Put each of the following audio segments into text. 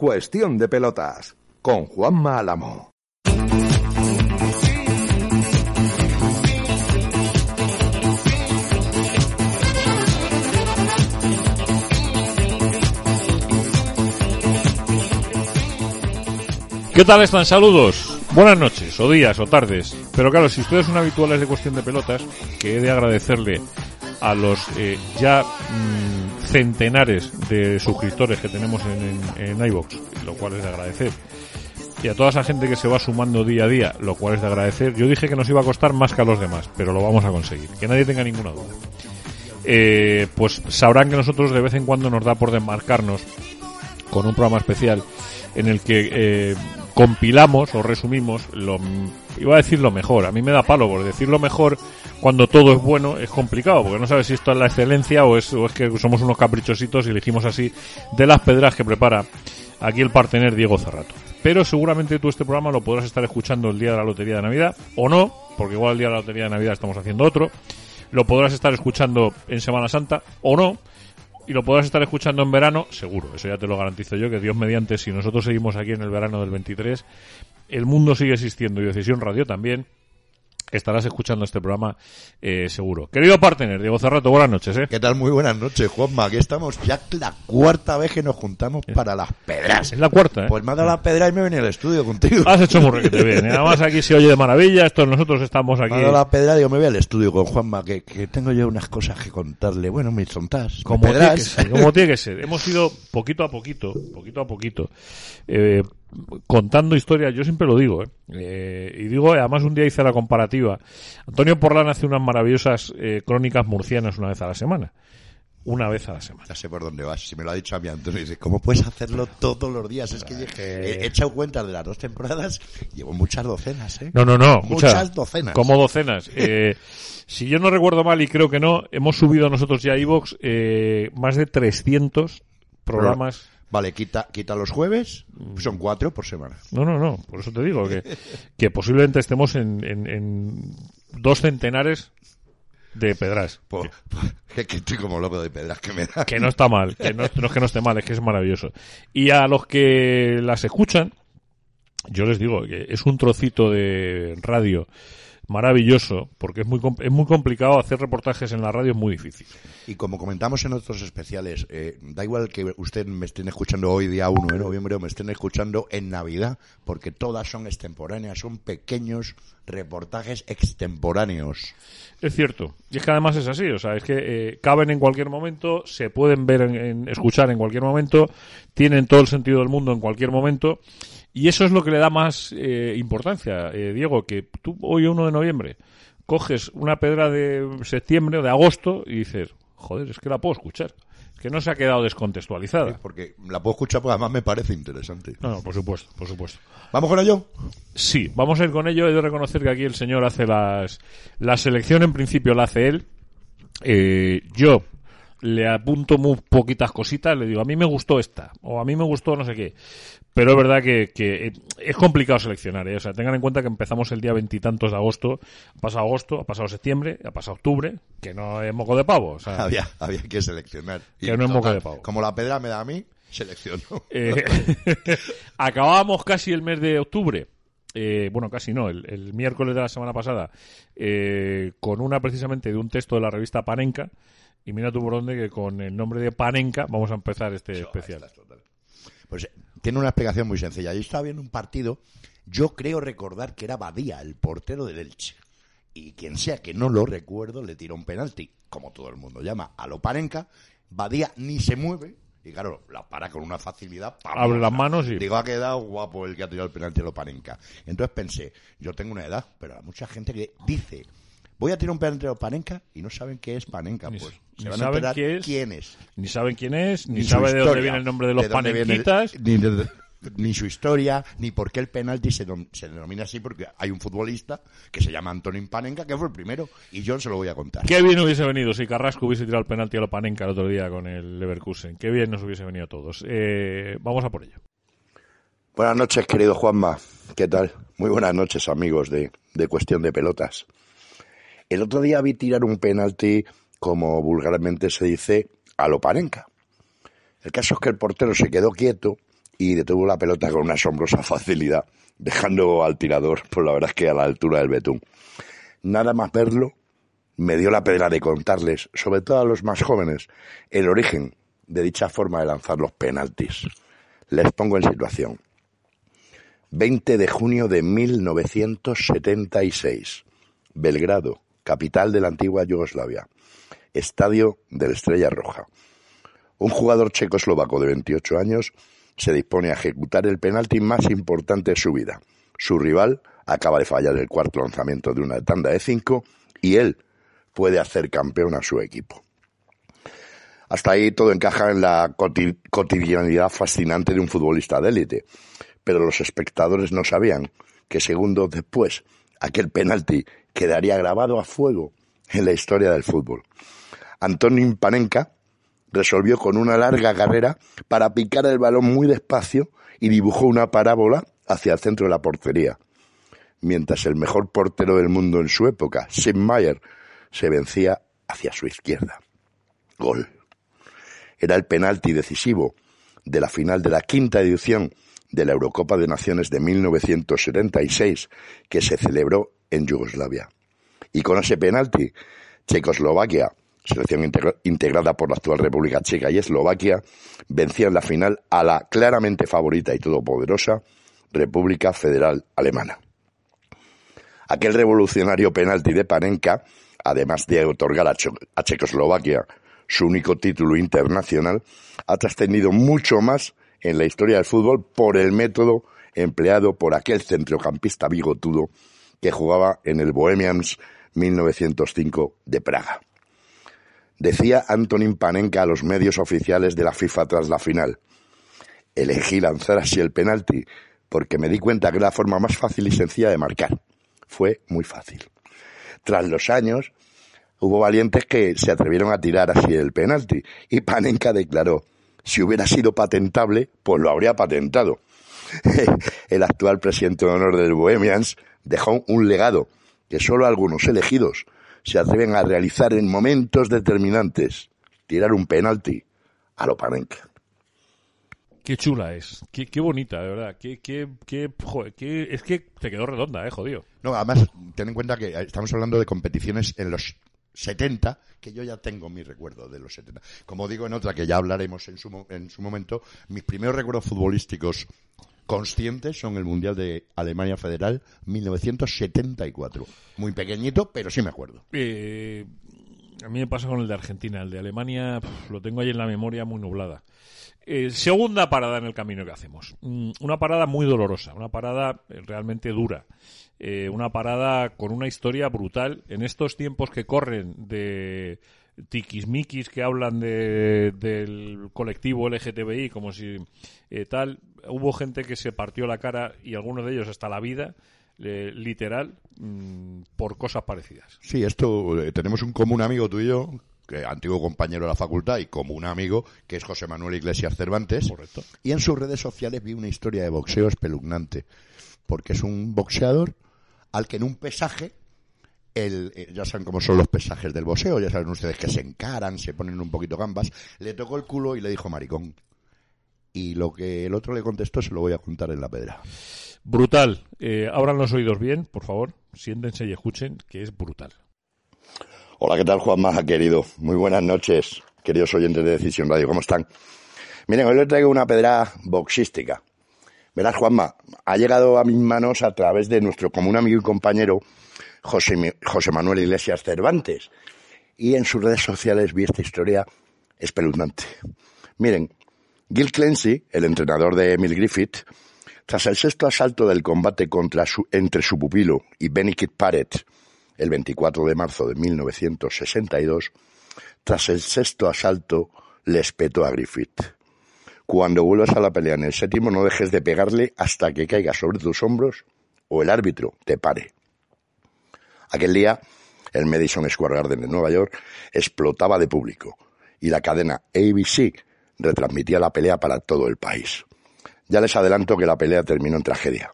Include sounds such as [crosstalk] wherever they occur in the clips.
Cuestión de pelotas con Juanma Álamo. ¿Qué tal están? Saludos. Buenas noches, o días, o tardes. Pero claro, si ustedes son habituales de cuestión de pelotas, que he de agradecerle a los eh, ya mm, centenares de suscriptores que tenemos en, en, en iVox, lo cual es de agradecer. Y a toda esa gente que se va sumando día a día, lo cual es de agradecer. Yo dije que nos iba a costar más que a los demás, pero lo vamos a conseguir. Que nadie tenga ninguna duda. Eh, pues sabrán que nosotros de vez en cuando nos da por desmarcarnos con un programa especial en el que eh, compilamos o resumimos lo iba a decir lo mejor a mí me da palo por decir lo mejor cuando todo es bueno es complicado porque no sabes si esto es la excelencia o es, o es que somos unos caprichositos y elegimos así de las pedras que prepara aquí el partener Diego Cerrato pero seguramente tú este programa lo podrás estar escuchando el día de la lotería de Navidad o no porque igual el día de la lotería de Navidad estamos haciendo otro lo podrás estar escuchando en Semana Santa o no y lo podrás estar escuchando en verano, seguro, eso ya te lo garantizo yo, que Dios mediante, si nosotros seguimos aquí en el verano del 23, el mundo sigue existiendo y Decisión Radio también, estarás escuchando este programa eh, seguro. Querido partner, Diego Cerrato, buenas noches. ¿eh? ¿Qué tal? Muy buenas noches, Juanma. Aquí estamos ya la cuarta vez que nos juntamos para las pedras. Es la cuarta, ¿eh? Pues me ha dado la pedra y me he venido al estudio contigo. Has hecho muy bien. ¿eh? [laughs] Además aquí se oye de maravilla, esto nosotros estamos aquí. Me ha dado la pedra y yo me voy al estudio con Juanma, que, que tengo yo unas cosas que contarle. Bueno, mis tontas. Como tiene, que ser, como tiene que ser. Hemos ido poquito a poquito, poquito a poquito, eh, contando historias, yo siempre lo digo, ¿eh? Eh, y digo, además un día hice la comparativa. Antonio Porlán hace unas maravillosas eh, crónicas murcianas una vez a la semana. Una vez a la semana. Ya sé por dónde vas. Si me lo ha dicho a mí Antonio, dice, ¿cómo puedes hacerlo todos los días? Es que he, he echado cuentas de las dos temporadas, llevo muchas docenas, ¿eh? No, no, no. Muchas, muchas docenas. Como docenas. Eh, [laughs] si yo no recuerdo mal, y creo que no, hemos subido nosotros ya a eh, más de 300 programas. Vale, quita, quita los jueves, son cuatro por semana. No, no, no, por eso te digo que, que posiblemente estemos en, en, en dos centenares de pedras. Por, que, que, estoy como loco de pedras que me da. Que no está mal, que no, no, es que no esté mal, es que es maravilloso. Y a los que las escuchan, yo les digo que es un trocito de radio maravilloso, porque es muy, es muy complicado hacer reportajes en la radio, es muy difícil. Y como comentamos en otros especiales, eh, da igual que usted me estén escuchando hoy, día 1 de noviembre, o me estén escuchando en Navidad, porque todas son extemporáneas, son pequeños reportajes extemporáneos. Es cierto, y es que además es así, o sea, es que eh, caben en cualquier momento, se pueden ver, en, en, escuchar en cualquier momento, tienen todo el sentido del mundo en cualquier momento, y eso es lo que le da más eh, importancia, eh, Diego, que tú hoy 1 de noviembre coges una pedra de septiembre o de agosto y dices, joder, es que la puedo escuchar. Es que no se ha quedado descontextualizada. Sí, porque la puedo escuchar porque además me parece interesante. No, no, por supuesto, por supuesto. ¿Vamos con ello? Sí, vamos a ir con ello. He de reconocer que aquí el señor hace las... La selección en principio la hace él. Eh, yo le apunto muy poquitas cositas, le digo, a mí me gustó esta, o a mí me gustó no sé qué. Pero es verdad que, que es complicado seleccionar, ¿eh? o sea, tengan en cuenta que empezamos el día veintitantos de agosto, ha pasado agosto, ha pasado septiembre, ha pasado octubre, que no es moco de pavo. O sea, había, había que seleccionar. Que y no es moco de pavo. Como la pedra me da a mí, selecciono. Eh, [laughs] acabábamos casi el mes de octubre. Eh, bueno, casi no, el, el, miércoles de la semana pasada, eh, con una precisamente de un texto de la revista Panenka, y mira tú por dónde que con el nombre de Panenka vamos a empezar este especial. Pues tiene una explicación muy sencilla. Yo estaba viendo un partido, yo creo recordar que era Badía, el portero del Elche. Y quien sea que no lo recuerdo, le tiró un penalti, como todo el mundo llama, a lo Panenka. Badía ni se mueve, y claro, la para con una facilidad. Abre las manos y. Digo, ha quedado guapo el que ha tirado el penalti a lo Panenka. Entonces pensé, yo tengo una edad, pero hay mucha gente que dice, voy a tirar un penalti a Panenka y no saben qué es Panenka. Ni, pues ni se van saben a enterar qué es, quién es. Ni saben quién es, ni, Ni su sabe de dónde viene el nombre de los de viene panenquitas. ni, de- ni su historia, ni por qué el penalti se, nom- se denomina así, porque hay un futbolista que se llama Antonín Panenka, que fue el primero, y yo se lo voy a contar. Qué bien hubiese venido si Carrasco hubiese tirado el penalti a lo Panenka el otro día con el Leverkusen. Qué bien nos hubiese venido a todos. Eh, vamos a por ello. Buenas noches, querido Juanma. ¿Qué tal? Muy buenas noches, amigos de, de Cuestión de Pelotas. El otro día vi tirar un penalti, como vulgarmente se dice, a lo Panenka. El caso es que el portero se quedó quieto y detuvo la pelota con una asombrosa [laughs] facilidad, dejando al tirador, por la verdad es que a la altura del betún. Nada más verlo, me dio la pena de contarles, sobre todo a los más jóvenes, el origen de dicha forma de lanzar los penaltis. Les pongo en situación. 20 de junio de 1976. Belgrado, capital de la antigua Yugoslavia. Estadio de la Estrella Roja. Un jugador checoslovaco de 28 años se dispone a ejecutar el penalti más importante de su vida. Su rival acaba de fallar el cuarto lanzamiento de una tanda de cinco y él puede hacer campeón a su equipo. Hasta ahí todo encaja en la cotidianidad fascinante de un futbolista de élite pero los espectadores no sabían que segundos después aquel penalti quedaría grabado a fuego en la historia del fútbol. Antonín Panenka resolvió con una larga carrera para picar el balón muy despacio y dibujó una parábola hacia el centro de la portería, mientras el mejor portero del mundo en su época, Sim Mayer, se vencía hacia su izquierda. Gol. Era el penalti decisivo de la final de la quinta edición de la Eurocopa de Naciones de 1976 que se celebró en Yugoslavia. Y con ese penalti, Checoslovaquia, selección integrada por la actual República Checa y Eslovaquia, vencía en la final a la claramente favorita y todopoderosa República Federal Alemana. Aquel revolucionario penalti de Panenka, además de otorgar a Checoslovaquia su único título internacional, ha trascendido mucho más en la historia del fútbol por el método empleado por aquel centrocampista bigotudo que jugaba en el Bohemians 1905 de Praga. Decía Antonín Panenka a los medios oficiales de la FIFA tras la final. Elegí lanzar así el penalti porque me di cuenta que era la forma más fácil y sencilla de marcar. Fue muy fácil. Tras los años, hubo valientes que se atrevieron a tirar así el penalti y Panenka declaró si hubiera sido patentable, pues lo habría patentado. [laughs] El actual presidente de honor del Bohemians dejó un legado que solo algunos elegidos se atreven a realizar en momentos determinantes. Tirar un penalti a lo Panenka. Qué chula es, qué, qué bonita, de verdad. Qué, qué, qué, es que te quedó redonda, eh, jodido. No, además, ten en cuenta que estamos hablando de competiciones en los 70, que yo ya tengo mi recuerdo de los 70. Como digo en otra que ya hablaremos en su, en su momento, mis primeros recuerdos futbolísticos conscientes son el Mundial de Alemania Federal 1974. Muy pequeñito, pero sí me acuerdo. Eh, a mí me pasa con el de Argentina. El de Alemania lo tengo ahí en la memoria muy nublada. Eh, segunda parada en el camino que hacemos. Mm, una parada muy dolorosa, una parada eh, realmente dura. Eh, una parada con una historia brutal. En estos tiempos que corren de tiquismiquis que hablan de, del colectivo LGTBI como si tal, hubo gente que se partió la cara y algunos de ellos hasta la vida literal mm, por cosas parecidas. Sí, esto tenemos un común amigo tú y yo que, antiguo compañero de la facultad y como un amigo, que es José Manuel Iglesias Cervantes. Correcto. Y en sus redes sociales vi una historia de boxeo espeluznante, porque es un boxeador al que en un pesaje, el, eh, ya saben cómo son los pesajes del boxeo, ya saben ustedes que se encaran, se ponen un poquito gambas, le tocó el culo y le dijo maricón. Y lo que el otro le contestó se lo voy a contar en la pedra. Brutal. Eh, abran los oídos bien, por favor. Siéntense y escuchen, que es brutal. Hola, ¿qué tal, Juan Maja, querido? Muy buenas noches, queridos oyentes de Decisión Radio. ¿Cómo están? Miren, hoy les traigo una pedra boxística. Verás, Juanma, ha llegado a mis manos a través de nuestro común amigo y compañero José, José Manuel Iglesias Cervantes. Y en sus redes sociales vi esta historia espeluznante. Miren, Gil Clancy, el entrenador de Emil Griffith, tras el sexto asalto del combate contra su, entre su pupilo y Benny Kid Parrott, el 24 de marzo de 1962, tras el sexto asalto, le espetó a Griffith. Cuando vuelvas a la pelea en el séptimo, no dejes de pegarle hasta que caiga sobre tus hombros o el árbitro te pare. Aquel día, el Madison Square Garden de Nueva York explotaba de público y la cadena ABC retransmitía la pelea para todo el país. Ya les adelanto que la pelea terminó en tragedia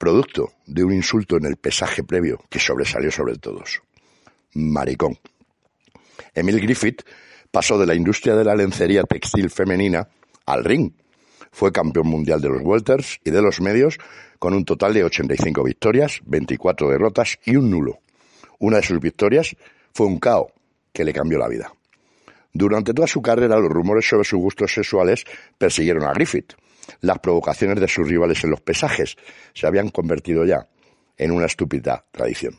producto de un insulto en el pesaje previo que sobresalió sobre todos. Maricón. Emil Griffith pasó de la industria de la lencería textil femenina al ring, Fue campeón mundial de los welters y de los medios con un total de 85 victorias, 24 derrotas y un nulo. Una de sus victorias fue un KO que le cambió la vida. Durante toda su carrera, los rumores sobre sus gustos sexuales persiguieron a Griffith. Las provocaciones de sus rivales en los pesajes se habían convertido ya en una estúpida tradición.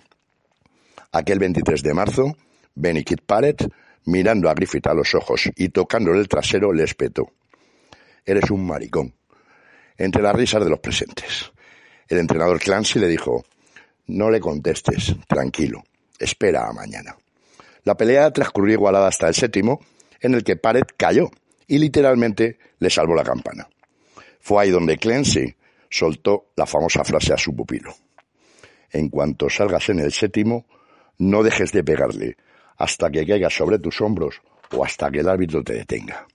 Aquel 23 de marzo, Benny Kid Parrott, mirando a Griffith a los ojos y tocándole el trasero, le espetó. Eres un maricón. Entre las risas de los presentes. El entrenador Clancy le dijo, no le contestes, tranquilo, espera a mañana. La pelea transcurrió igualada hasta el séptimo, en el que Parrott cayó y literalmente le salvó la campana. Fue ahí donde Clancy soltó la famosa frase a su pupilo. En cuanto salgas en el séptimo, no dejes de pegarle hasta que caiga sobre tus hombros o hasta que el árbitro te detenga.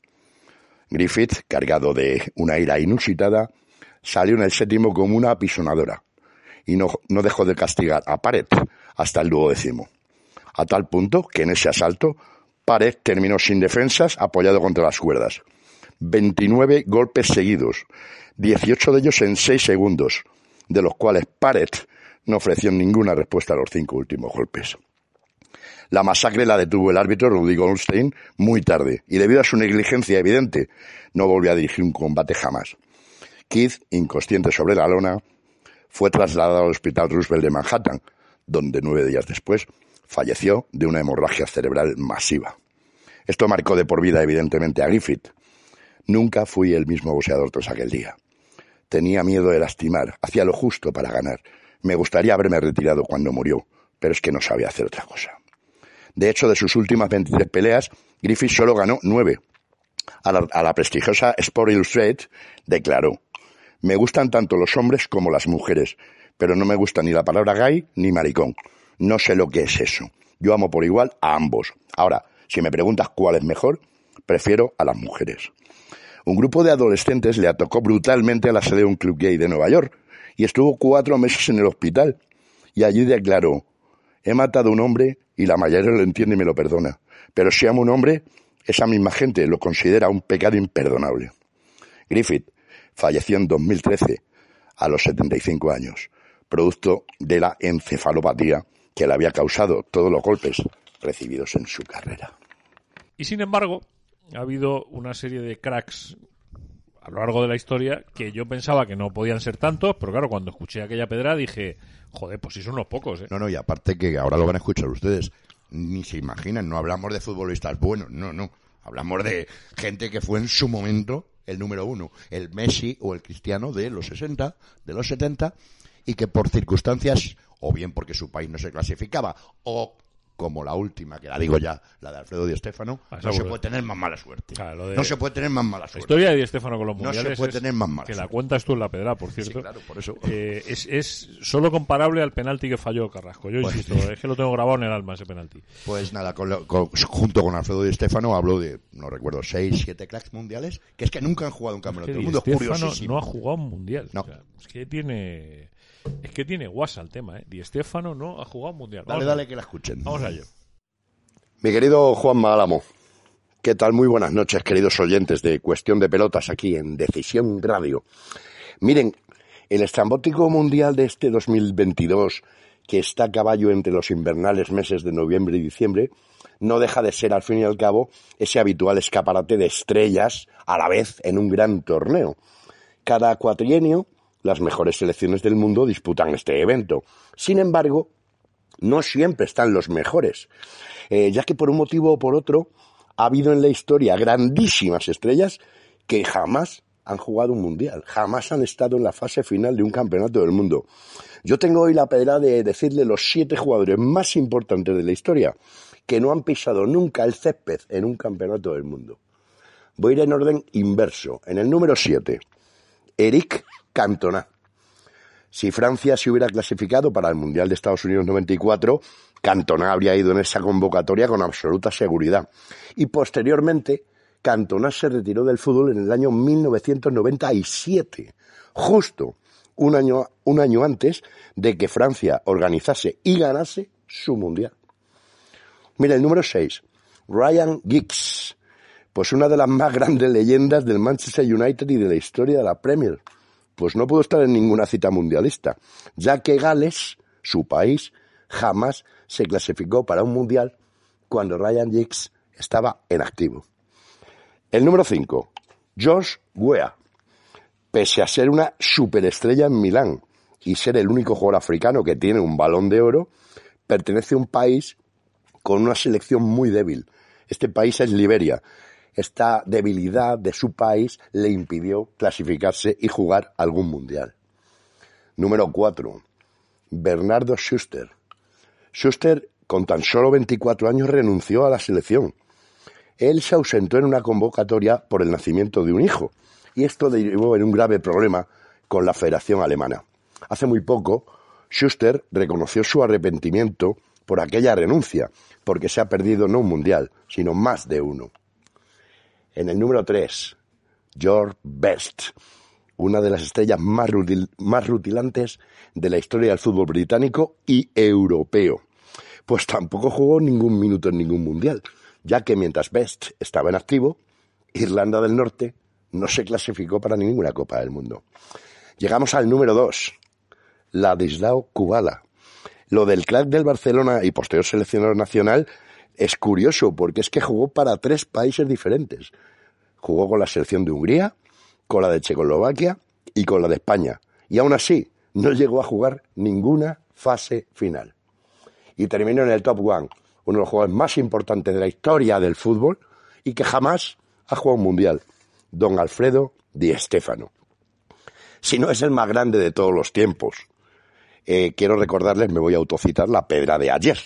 Griffith, cargado de una ira inusitada, salió en el séptimo como una apisonadora y no, dejó de castigar a Pared hasta el duodécimo. A tal punto que en ese asalto Pared terminó sin defensas apoyado contra las cuerdas. 29 golpes seguidos, 18 de ellos en 6 segundos, de los cuales Pared no ofreció ninguna respuesta a los cinco últimos golpes. La masacre la detuvo el árbitro Rudy Goldstein muy tarde y debido a su negligencia evidente no volvió a dirigir un combate jamás. Keith, inconsciente sobre la lona, fue trasladado al Hospital Roosevelt de Manhattan, donde nueve días después falleció de una hemorragia cerebral masiva. Esto marcó de por vida evidentemente a Griffith. Nunca fui el mismo boxeador tras aquel día. Tenía miedo de lastimar, hacía lo justo para ganar. Me gustaría haberme retirado cuando murió, pero es que no sabía hacer otra cosa. De hecho, de sus últimas 23 peleas, Griffith solo ganó nueve. A la, prestigiosa Sport Illustrated declaró, me gustan tanto los hombres como las mujeres, pero no me gusta ni la palabra gay ni maricón. No sé lo que es eso. Yo amo por igual a ambos. Ahora, si me preguntas cuál es mejor, prefiero a las mujeres. Un grupo de adolescentes le atacó brutalmente a la sede de un club gay de Nueva York y estuvo cuatro meses en el hospital. Y allí declaró, he matado a un hombre y la mayoría lo entiende y me lo perdona. Pero si amo a un hombre, esa misma gente lo considera un pecado imperdonable. Griffith falleció en 2013 a los 75 años, producto de la encefalopatía que le había causado todos los golpes recibidos en su carrera. Y sin embargo, ha habido una serie de cracks a lo largo de la historia que yo pensaba que no podían ser tantos, pero claro, cuando escuché aquella pedra dije, joder, pues sí son unos pocos, ¿eh? No, no, y aparte que ahora lo van a escuchar ustedes, ni se imaginan, no hablamos de futbolistas buenos, no, no, hablamos de gente que fue en su momento el número uno, el Messi o el Cristiano de los 60, de los 70, y que por circunstancias, o bien porque su país no se clasificaba, o como la última, que la digo ya, la de Alfredo Di Stéfano, ah, no se puede tener más mala suerte. No se puede tener más mala suerte. La historia de Di Stéfano con los mundiales no se puede tener más mala Que la cuentas tú en la pedra, por cierto. Sí, claro, por eso. Eh, es, es solo comparable al penalti que falló Carrasco. Yo pues insisto, [laughs] es que lo tengo grabado en el alma ese penalti. Pues nada, junto con Alfredo Di Stéfano hablo de, no recuerdo, seis, siete cracks mundiales, que es que nunca han jugado un campeonato del mundo. Es no ha jugado un mundial. No. es que tiene... Es que tiene guasa el tema, ¿eh? Di Stéfano no ha jugado un mundial. dale, dale, que la escuchen. Vamos a ello. Mi querido Juan Málamo, ¿qué tal? Muy buenas noches, queridos oyentes de Cuestión de Pelotas aquí en Decisión Radio. Miren, el estrambótico mundial de este 2022, que está a caballo entre los invernales meses de noviembre y diciembre, no deja de ser, al fin y al cabo, ese habitual escaparate de estrellas a la vez en un gran torneo. Cada cuatrienio, las mejores selecciones del mundo disputan este evento. Sin embargo, no siempre están los mejores. Eh, ya que por un motivo o por otro ha habido en la historia grandísimas estrellas que jamás han jugado un mundial, jamás han estado en la fase final de un campeonato del mundo. Yo tengo hoy la pedra de decirle los siete jugadores más importantes de la historia que no han pisado nunca el césped en un campeonato del mundo. Voy a ir en orden inverso. En el número siete, Eric Cantona. Si Francia se hubiera clasificado para el Mundial de Estados Unidos 94, Cantona habría ido en esa convocatoria con absoluta seguridad. Y posteriormente, Cantona se retiró del fútbol en el año 1997, justo un año, un año antes de que Francia organizase y ganase su Mundial. Mira, el número 6, Ryan Giggs. Pues una de las más grandes leyendas del Manchester United y de la historia de la Premier. Pues no pudo estar en ninguna cita mundialista, ya que Gales, su país, jamás se clasificó para un mundial cuando Ryan Giggs estaba en activo. El número 5, George Weah. Pese a ser una superestrella en Milán y ser el único jugador africano que tiene un balón de oro, pertenece a un país con una selección muy débil. Este país es Liberia. Esta debilidad de su país le impidió clasificarse y jugar algún mundial. Número 4. Bernardo Schuster. Schuster, con tan solo 24 años, renunció a la selección él se ausentó en una convocatoria por el nacimiento de un hijo, y esto derivó en un grave problema con la Federación Alemana. Hace muy poco, Schuster reconoció su arrepentimiento por aquella renuncia, porque se ha perdido no un mundial, sino más de uno. En el número 3, George Best, una de las estrellas más, rutilantes de la historia del fútbol británico y europeo. Pues tampoco jugó ningún minuto en ningún mundial, ya que mientras Best estaba en activo, Irlanda del Norte no se clasificó para ninguna Copa del Mundo. Llegamos al número 2, Ladislao Kubala. Lo del crack del Barcelona y posterior seleccionador nacional es curioso porque es que jugó para tres países diferentes. Jugó con la selección de Hungría, con la de Checoslovaquia y con la de España. Y aún así no llegó a jugar ninguna fase final. Y terminó en el top one uno de los jugadores más importantes de la historia del fútbol y que jamás ha jugado un mundial, don Alfredo Di Stéfano. Si no es el más grande de todos los tiempos, eh, quiero recordarles, me voy a autocitar, la pedra de ayer.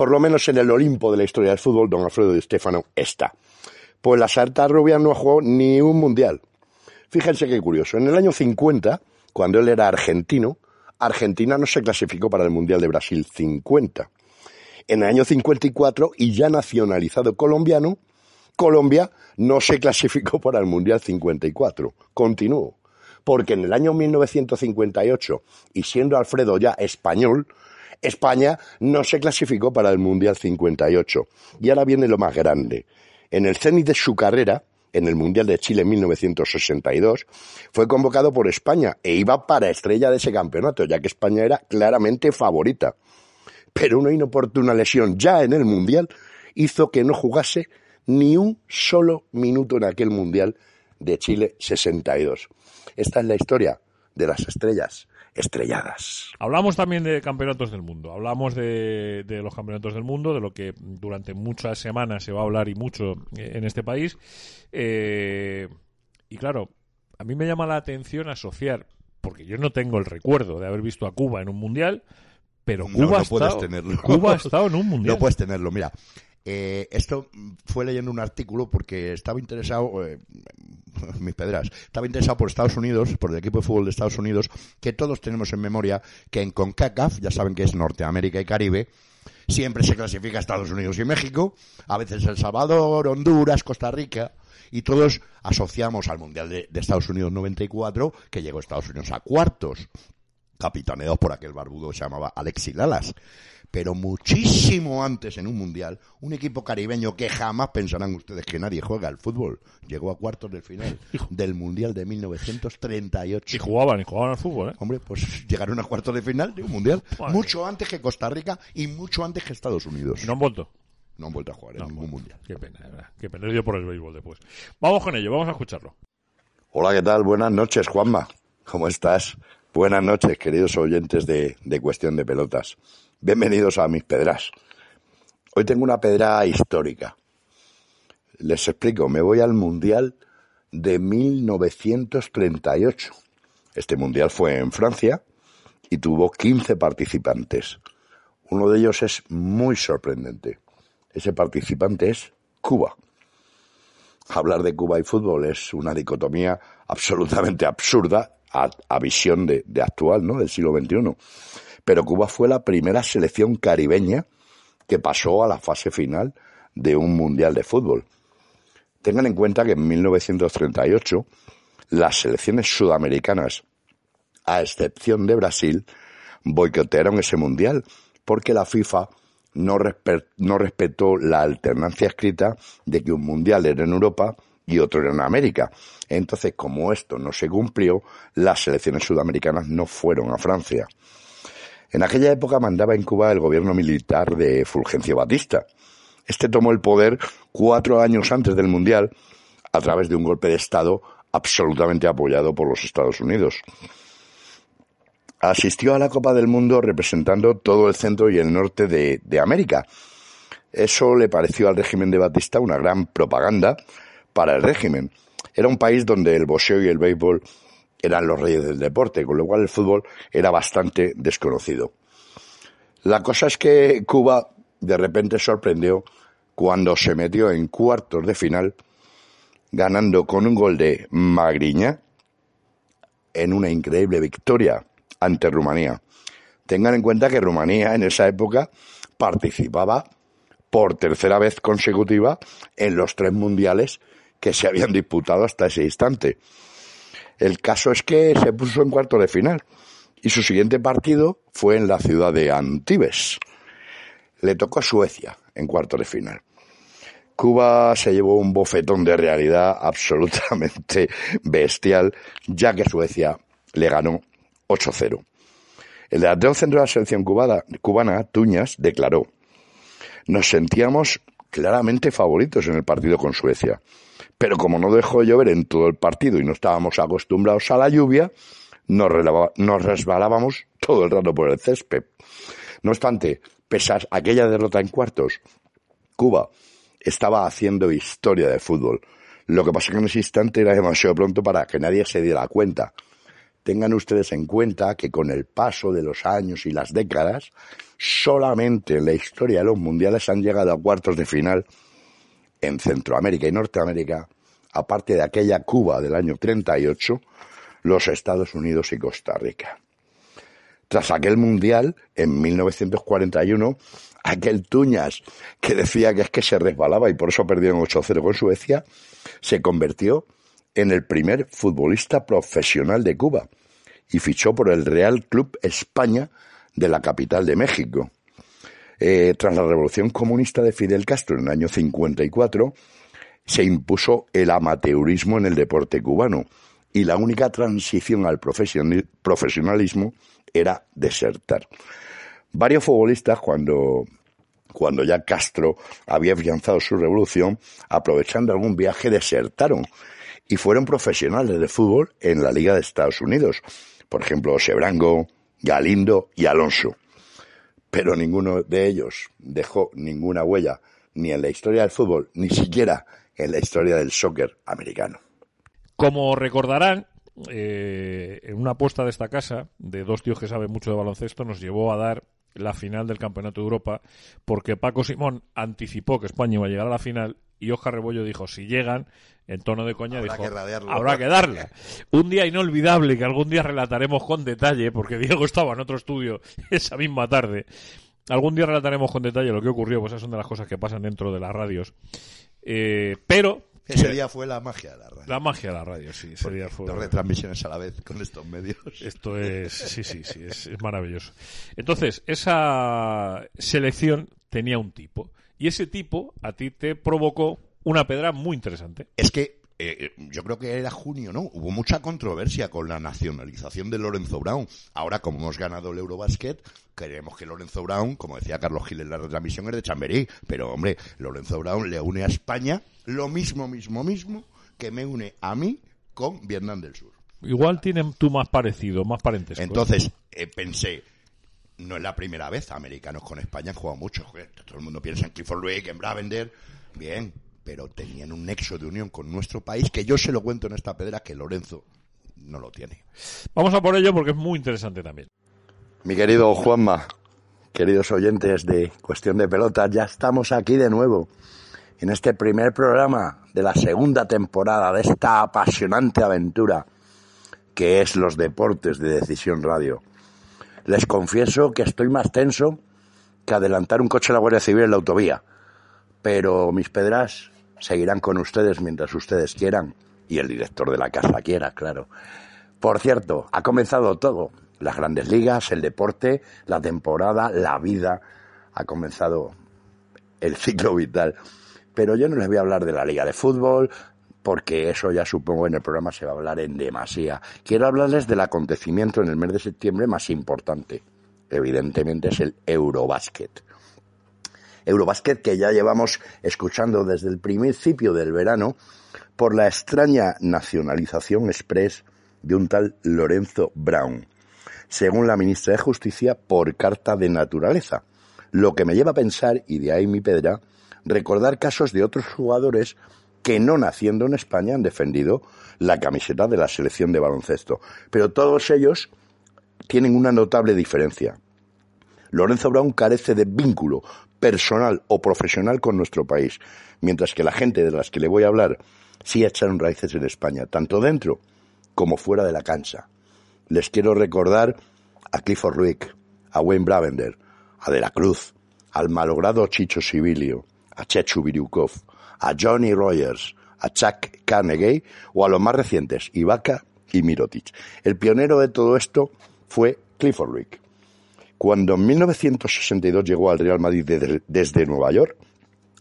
Por lo menos en el Olimpo de la historia del fútbol, don Alfredo Di Stéfano está. Pues la Sarta Rubia no ha jugado ni un mundial. Fíjense qué curioso. En el año 50, cuando él era argentino, Argentina no se clasificó para el Mundial de Brasil 50 en el año 54 y ya nacionalizado colombiano, Colombia no se clasificó para el Mundial 54. Continuó. Porque en el año 1958, y siendo Alfredo ya español, España no se clasificó para el Mundial 58. Y ahora viene lo más grande. En el cenit de su carrera, en el Mundial de Chile en 1962, fue convocado por España e iba para estrella de ese campeonato, ya que España era claramente favorita pero una inoportuna lesión ya en el Mundial hizo que no jugase ni un solo minuto en aquel Mundial de Chile 62. Esta es la historia de las estrellas estrelladas. Hablamos también de campeonatos del mundo, hablamos de, los campeonatos del mundo, de lo que durante muchas semanas se va a hablar y mucho en este país. Eh, y claro, a mí me llama la atención asociar, porque yo no tengo el recuerdo de haber visto a Cuba en un mundial, pero Cuba, ha estado. Cuba ha estado en un [laughs] mundial. No puedes tenerlo, mira. Eh, esto fue leyendo un artículo porque estaba interesado, eh, [laughs] mis pedras, estaba interesado por Estados Unidos, por el equipo de fútbol de Estados Unidos, que todos tenemos en memoria que en CONCACAF, ya saben que es Norteamérica y Caribe, siempre se clasifica Estados Unidos y México, a veces El Salvador, Honduras, Costa Rica, y todos asociamos al Mundial de, Estados Unidos 94, que llegó Estados Unidos a cuartos capitaneados por aquel barbudo que se llamaba Alexis Lalas. Pero muchísimo antes en un mundial, un equipo caribeño que jamás pensarán ustedes que nadie juega al fútbol, llegó a cuartos del final [laughs] del mundial de 1938. Y jugaban, y jugaban al fútbol, ¿eh? Hombre, pues llegaron a cuartos de final de un mundial mucho antes que Costa Rica y mucho antes que Estados Unidos. No han vuelto no han vuelto a jugar en ningún mundial. Qué pena, verdad. Qué pena. Yo por el béisbol después. Vamos con ello, vamos a escucharlo. Hola, ¿qué tal? Buenas noches, Juanma. ¿Cómo estás? Buenas noches, queridos oyentes de, Cuestión de Pelotas. Bienvenidos a mis pedras. Hoy tengo una pedra histórica. Les explico, me voy al Mundial de 1938. Este Mundial fue en Francia y tuvo 15 participantes. Uno de ellos es muy sorprendente. Ese participante es Cuba. Hablar de Cuba y fútbol es una dicotomía absolutamente absurda a, visión de, actual, ¿no? Del siglo XXI. Pero Cuba fue la primera selección caribeña que pasó a la fase final de un mundial de fútbol. Tengan en cuenta que en 1938 las selecciones sudamericanas, a excepción de Brasil, boicotearon ese mundial porque la FIFA no, respetó la alternancia escrita de que un mundial era en Europa y otro era en América. Entonces, como esto no se cumplió, las selecciones sudamericanas no fueron a Francia. En aquella época mandaba en Cuba el gobierno militar de Fulgencio Batista. Este tomó el poder cuatro años antes del Mundial a través de un golpe de Estado absolutamente apoyado por los Estados Unidos. Asistió a la Copa del Mundo representando todo el centro y el norte de, de América. Eso le pareció al régimen de Batista una gran propaganda para el régimen. Era un país donde el boxeo y el béisbol eran los reyes del deporte, con lo cual el fútbol era bastante desconocido. La cosa es que Cuba de repente sorprendió cuando se metió en cuartos de final, ganando con un gol de Magriña en una increíble victoria ante Rumanía. Tengan en cuenta que Rumanía en esa época participaba por tercera vez consecutiva en los tres mundiales que se habían disputado hasta ese instante. El caso es que se puso en cuarto de final y su siguiente partido fue en la ciudad de Antibes. Le tocó a Suecia en cuarto de final. Cuba se llevó un bofetón de realidad [laughs] absolutamente bestial, ya que Suecia le ganó 8-0. El delantero centro de la selección cubana, cubana, Tuñas, declaró, nos sentíamos claramente favoritos en el partido con Suecia. Pero como no dejó llover en todo el partido y no estábamos acostumbrados a la lluvia, nos, resbalábamos todo el rato por el césped. No obstante, pese a aquella derrota en cuartos, Cuba estaba haciendo historia de fútbol. Lo que pasa que en ese instante era demasiado pronto para que nadie se diera cuenta. Tengan ustedes en cuenta que con el paso de los años y las décadas, solamente en la historia de los mundiales han llegado a cuartos de final en Centroamérica y Norteamérica, aparte de aquella Cuba del año 38, los Estados Unidos y Costa Rica. Tras aquel mundial, en 1941, aquel Tuñas que decía que es que se resbalaba y por eso perdieron 8-0 con Suecia, se convirtió en el primer futbolista profesional de Cuba y fichó por el Real Club España de la capital de México. Eh, tras la revolución comunista de Fidel Castro en el año 54, se impuso el amateurismo en el deporte cubano y la única transición al profesionalismo era desertar. Varios futbolistas, cuando, cuando ya Castro había afianzado su revolución, aprovechando algún viaje, desertaron y fueron profesionales de fútbol en la Liga de Estados Unidos. Por ejemplo, Sebrango, Galindo y Alonso pero ninguno de ellos dejó ninguna huella ni en la historia del fútbol, ni siquiera en la historia del soccer americano. Como recordarán, eh, en una apuesta de esta casa, de dos tíos que saben mucho de baloncesto, nos llevó a dar la final del Campeonato de Europa, porque Paco Simón anticipó que España iba a llegar a la final y Oscar Rebollo dijo, si llegan, en tono de coña, habrá dijo, que habrá que darle. [laughs] Un día inolvidable que algún día relataremos con detalle, porque Diego estaba en otro estudio [laughs] esa misma tarde. Algún día relataremos con detalle lo que ocurrió, pues esas son de las cosas que pasan dentro de las radios. Eh, pero ese día fue la magia de la radio. La magia de la radio, sí. Ese día fue... Dos retransmisiones a la vez con estos medios. Esto es, sí, sí, sí, es, maravilloso. Entonces, esa selección tenía un tipo. Y ese tipo a ti te provocó una pedra muy interesante. Es que eh, yo creo que era junio, ¿no? Hubo mucha controversia con la nacionalización de Lorenzo Brown. Ahora, como hemos ganado el Eurobasket, queremos que Lorenzo Brown, como decía Carlos Gil en la retransmisión, es de Chamberí. Pero, hombre, Lorenzo Brown le une a España lo mismo, mismo, mismo que me une a mí con Vietnam del Sur. Igual tienen tú más parecido, más parentesco. Entonces, eh, pensé, no es la primera vez, americanos con España han jugado mucho. Todo el mundo piensa en Clifford Lake, en Bravender, bien, pero tenían un nexo de unión con nuestro país que yo se lo cuento en esta pedra que Lorenzo no lo tiene. Vamos a por ello porque es muy interesante también. Mi querido Juanma, queridos oyentes de Cuestión de Pelotas, ya estamos aquí de nuevo en este primer programa de la segunda temporada de esta apasionante aventura que es los deportes de Decisión Radio. Les confieso que estoy más tenso que adelantar un coche de la Guardia Civil en la autovía, pero mis pedras seguirán con ustedes mientras ustedes quieran y el director de la casa quiera, claro. Por cierto, ha comenzado todo, las grandes ligas, el deporte, la temporada, la vida, ha comenzado el ciclo vital. Pero yo no les voy a hablar de la Liga de Fútbol, porque eso ya supongo en el programa se va a hablar en demasía. Quiero hablarles del acontecimiento en el mes de septiembre más importante. Evidentemente es el Eurobasket. Eurobasket que ya llevamos escuchando desde el principio del verano por la extraña nacionalización express de un tal Lorenzo Brown, según la ministra de Justicia por carta de naturaleza, lo que me lleva a pensar, y de ahí mi pedra, recordar casos de otros jugadores que no naciendo en España han defendido la camiseta de la selección de baloncesto. Pero todos ellos tienen una notable diferencia. Lorenzo Brown carece de vínculo personal o profesional con nuestro país, mientras que la gente de las que le voy a hablar sí echaron raíces en España, tanto dentro como fuera de la cancha. Les quiero recordar a Clifford Ruick, a Wayne Bravender, a De la Cruz, al malogrado Chicho Sibilio, a Chechu Biriukov, a Johnny Rogers, a Chuck Carnegie o a los más recientes, Ibaka y Mirotic. El pionero de todo esto fue Clifford Ruick. Cuando en 1962 llegó al Real Madrid desde Nueva York,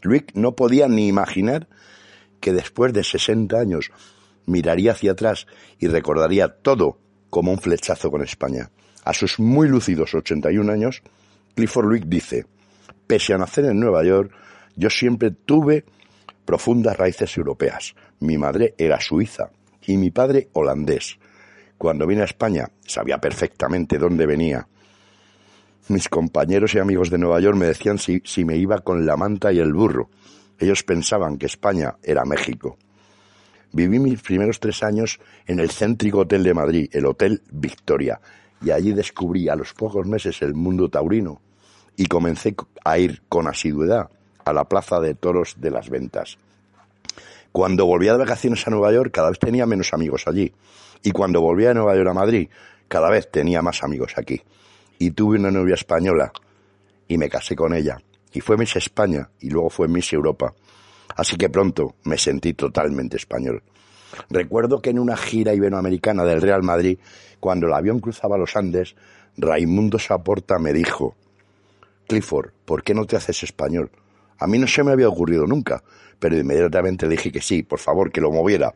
Ruick no podía ni imaginar que después de 60 años miraría hacia atrás y recordaría todo como un flechazo con España. A sus muy lúcidos 81 años, Clifford Luick dice, pese a nacer en Nueva York, yo siempre tuve profundas raíces europeas. Mi madre era suiza y mi padre holandés. Cuando vine a España sabía perfectamente dónde venía. Mis compañeros y amigos de Nueva York me decían si, si me iba con la manta y el burro. Ellos pensaban que España era México. Viví mis primeros tres años en el céntrico hotel de Madrid, el Hotel Victoria, y allí descubrí a los pocos meses el mundo taurino y comencé a ir con asiduidad a la Plaza de Toros de las Ventas. Cuando volvía de vacaciones a Nueva York, cada vez tenía menos amigos allí. Y cuando volvía de Nueva York a Madrid, cada vez tenía más amigos aquí. Y tuve una novia española y me casé con ella. Y fue Miss España y luego fue Miss Europa. Así que pronto me sentí totalmente español. Recuerdo que en una gira iberoamericana del Real Madrid, cuando el avión cruzaba los Andes, Raimundo Saporta me dijo, Clifford, ¿por qué no te haces español? A mí no se me había ocurrido nunca, pero inmediatamente dije que sí, por favor, que lo moviera.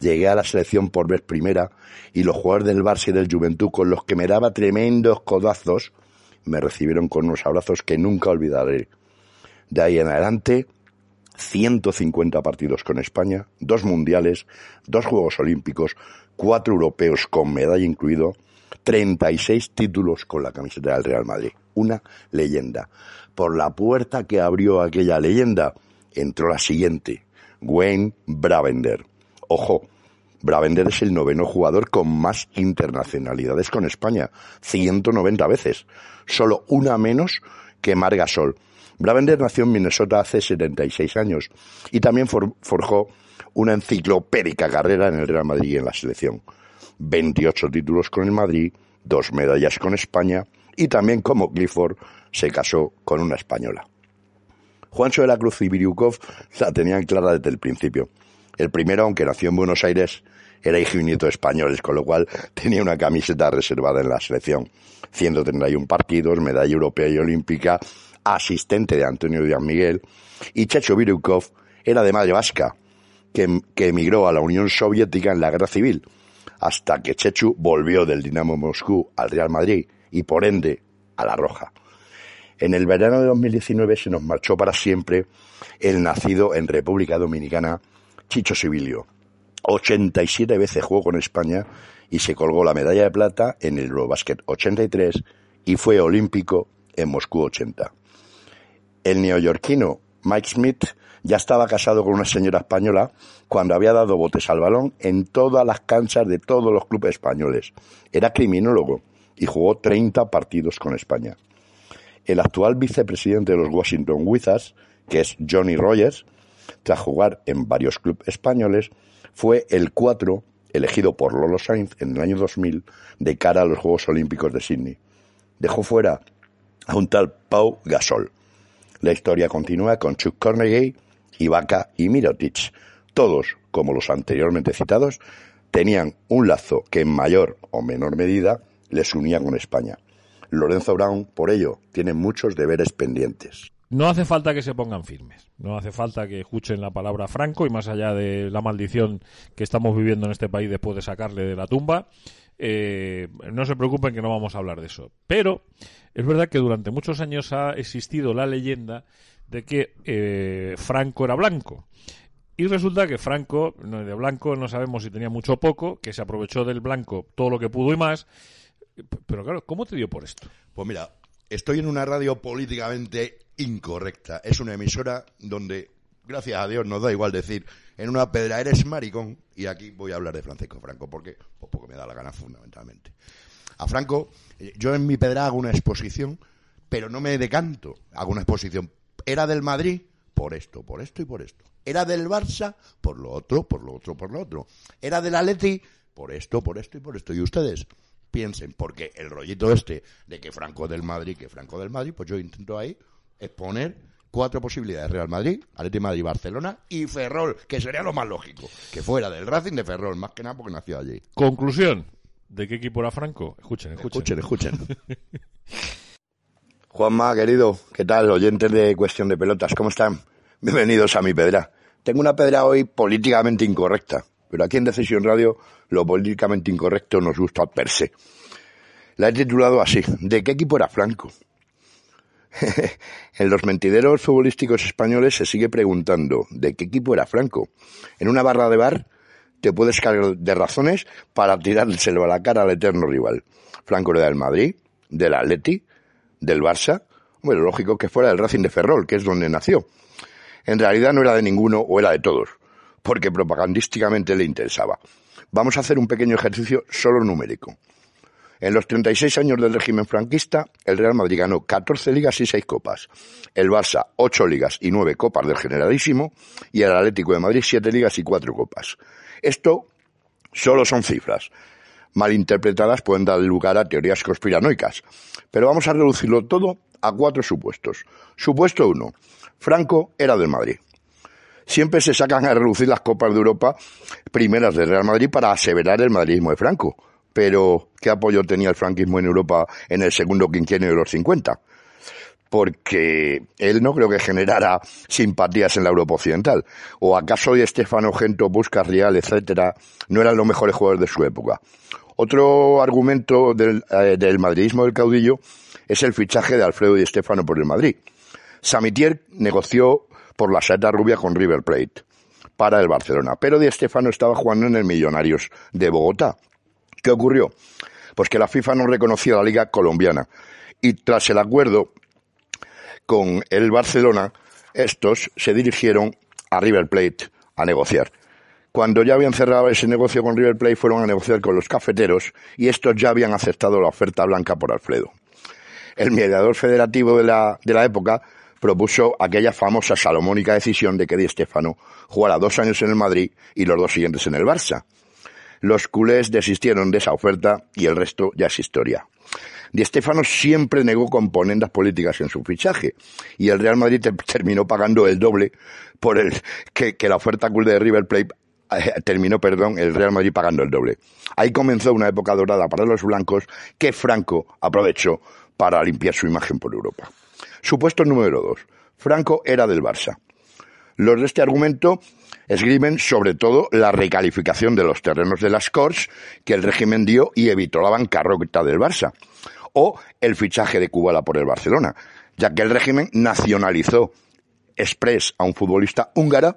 Llegué a la selección por vez primera y los jugadores del Barça y del Juventud, con los que me daba tremendos codazos, me recibieron con unos abrazos que nunca olvidaré. De ahí en adelante 150 partidos con España, dos mundiales, dos Juegos Olímpicos, cuatro europeos con medalla incluido, 36 títulos con la camiseta del Real Madrid. Una leyenda. Por la puerta que abrió aquella leyenda entró la siguiente, Wayne Bravender. Ojo, Bravender es el noveno jugador con más internacionalidades con España, 190 veces, solo una menos que Margasol, Bravender nació en Minnesota hace 76 años y también forjó una enciclopédica carrera en el Real Madrid y en la selección. 28 títulos con el Madrid, dos medallas con España y también como Clifford se casó con una española. Juancho de la Cruz y Biriukov la tenían clara desde el principio. El primero, aunque nació en Buenos Aires, era hijo y nieto de españoles, con lo cual tenía una camiseta reservada en la selección. 131 partidos, medalla europea y olímpica, asistente de Antonio Díaz Miguel, y Checho Virukov era de madre vasca, que, emigró a la Unión Soviética en la Guerra Civil, hasta que Chechu volvió del Dinamo Moscú al Real Madrid y por ende a la Roja. En el verano de 2019 se nos marchó para siempre el nacido en República Dominicana Chicho Sibilio. 87 veces jugó con España y se colgó la medalla de plata en el Eurobasket 83 y fue olímpico en Moscú 80. El neoyorquino Mike Smith ya estaba casado con una señora española cuando había dado botes al balón en todas las canchas de todos los clubes españoles. Era criminólogo y jugó 30 partidos con España. El actual vicepresidente de los Washington Wizards, que es Johnny Rogers, tras jugar en varios clubes españoles, fue el 4 elegido por Lolo Sainz en el año 2000 de cara a los Juegos Olímpicos de Sydney. Dejó fuera a un tal Pau Gasol. La historia continúa con Chuck Carnegie, Ibaka y Mirotic. Todos, como los anteriormente citados, tenían un lazo que en mayor o menor medida les unía con España. Lorenzo Brown, por ello, tiene muchos deberes pendientes. No hace falta que se pongan firmes, no hace falta que escuchen la palabra Franco y más allá de la maldición que estamos viviendo en este país después de sacarle de la tumba, eh, no se preocupen que no vamos a hablar de eso. Pero es verdad que durante muchos años ha existido la leyenda de que eh, Franco era blanco. Y resulta que Franco, de blanco no sabemos si tenía mucho o poco, que se aprovechó del blanco todo lo que pudo y más. Pero claro, ¿cómo te dio por esto? Pues mira, estoy en una radio políticamente incorrecta. Es una emisora donde, gracias a Dios, nos da igual decir, en una pedra eres maricón, y aquí voy a hablar de Francisco Franco, porque, pues me da la gana fundamentalmente. A Franco, eh, yo en mi pedra hago una exposición, pero no me decanto, hago una exposición. Era del Madrid por esto, por esto y por esto. Era del Barça por lo otro, por lo otro, por lo otro. Era del Atleti por esto, por esto y por esto. Y ustedes piensen, porque el rollito este de que Franco del Madrid, que Franco del Madrid, pues yo intento ahí exponer cuatro posibilidades. Real Madrid, Atleti Madrid, Barcelona y Ferrol, que sería lo más lógico. Que fuera del Racing de Ferrol, más que nada porque nació allí. Conclusión. ¿De qué equipo era Franco? Escuchen, escuchen. Escuchen, escuchen. [laughs] Juanma, querido, ¿qué tal? Oyentes de Cuestión de Pelotas, ¿cómo están? Bienvenidos a mi pedra. Tengo una pedra hoy políticamente incorrecta, pero aquí en Decisión Radio lo políticamente incorrecto nos gusta per se. La he titulado así, ¿de qué equipo era Franco? [laughs] en los mentideros futbolísticos españoles se sigue preguntando, ¿de qué equipo era Franco? En una barra de bar te puedes cargar de razones para tirárselo a la cara al eterno rival. Franco era del Madrid, del Atleti, del Barça, bueno, lógico que fuera del Racing de Ferrol, que es donde nació. En realidad no era de ninguno o era de todos, porque propagandísticamente le interesaba. Vamos a hacer un pequeño ejercicio solo numérico. En los 36 años del régimen franquista, el Real Madrid ganó 14 ligas y 6 copas. El Barça 8 ligas y 9 copas del Generalísimo y el Atlético de Madrid 7 ligas y 4 copas. Esto solo son cifras. Malinterpretadas pueden dar lugar a teorías conspiranoicas. Pero vamos a reducirlo todo a cuatro supuestos. Supuesto 1. Franco era del Madrid. Siempre se sacan a reducir las Copas de Europa primeras del Real Madrid para aseverar el madridismo de Franco. Pero, ¿qué apoyo tenía el franquismo en Europa en el segundo quinquenio de los 50? Porque él no creo que generara simpatías en la Europa Occidental. ¿O acaso Estefano Gento, Buscas Real, etcétera, no eran los mejores jugadores de su época? Otro argumento del, eh, del madridismo del caudillo es el fichaje de Alfredo y Estefano por el Madrid. Samitier negoció por la seta rubia con River Plate para el Barcelona, pero Di Stefano estaba jugando en el Millonarios de Bogotá. ¿Qué ocurrió? Pues que la FIFA no reconocía la liga colombiana y tras el acuerdo con el Barcelona, estos se dirigieron a River Plate a negociar. Cuando ya habían cerrado ese negocio con River Plate, fueron a negociar con los cafeteros y estos ya habían aceptado la oferta blanca por Alfredo. El mediador federativo de la, de la época propuso aquella famosa salomónica decisión de que Di Stefano jugara dos años en el Madrid y los dos siguientes en el Barça. Los culés desistieron de esa oferta y el resto ya es historia. Di Stefano siempre negó componendas políticas en su fichaje y el Real Madrid terminó pagando el doble por el que, que la oferta culé de River Plate eh, terminó, perdón, el Real Madrid pagando el doble. Ahí comenzó una época dorada para los blancos que Franco aprovechó para limpiar su imagen por Europa. Supuesto número dos. Franco era del Barça. Los de este argumento esgrimen sobre todo la recalificación de los terrenos de las Corts que el régimen dio y evitó la bancarrota del Barça, o el fichaje de Kubala por el Barcelona, ya que el régimen nacionalizó express a un futbolista húngaro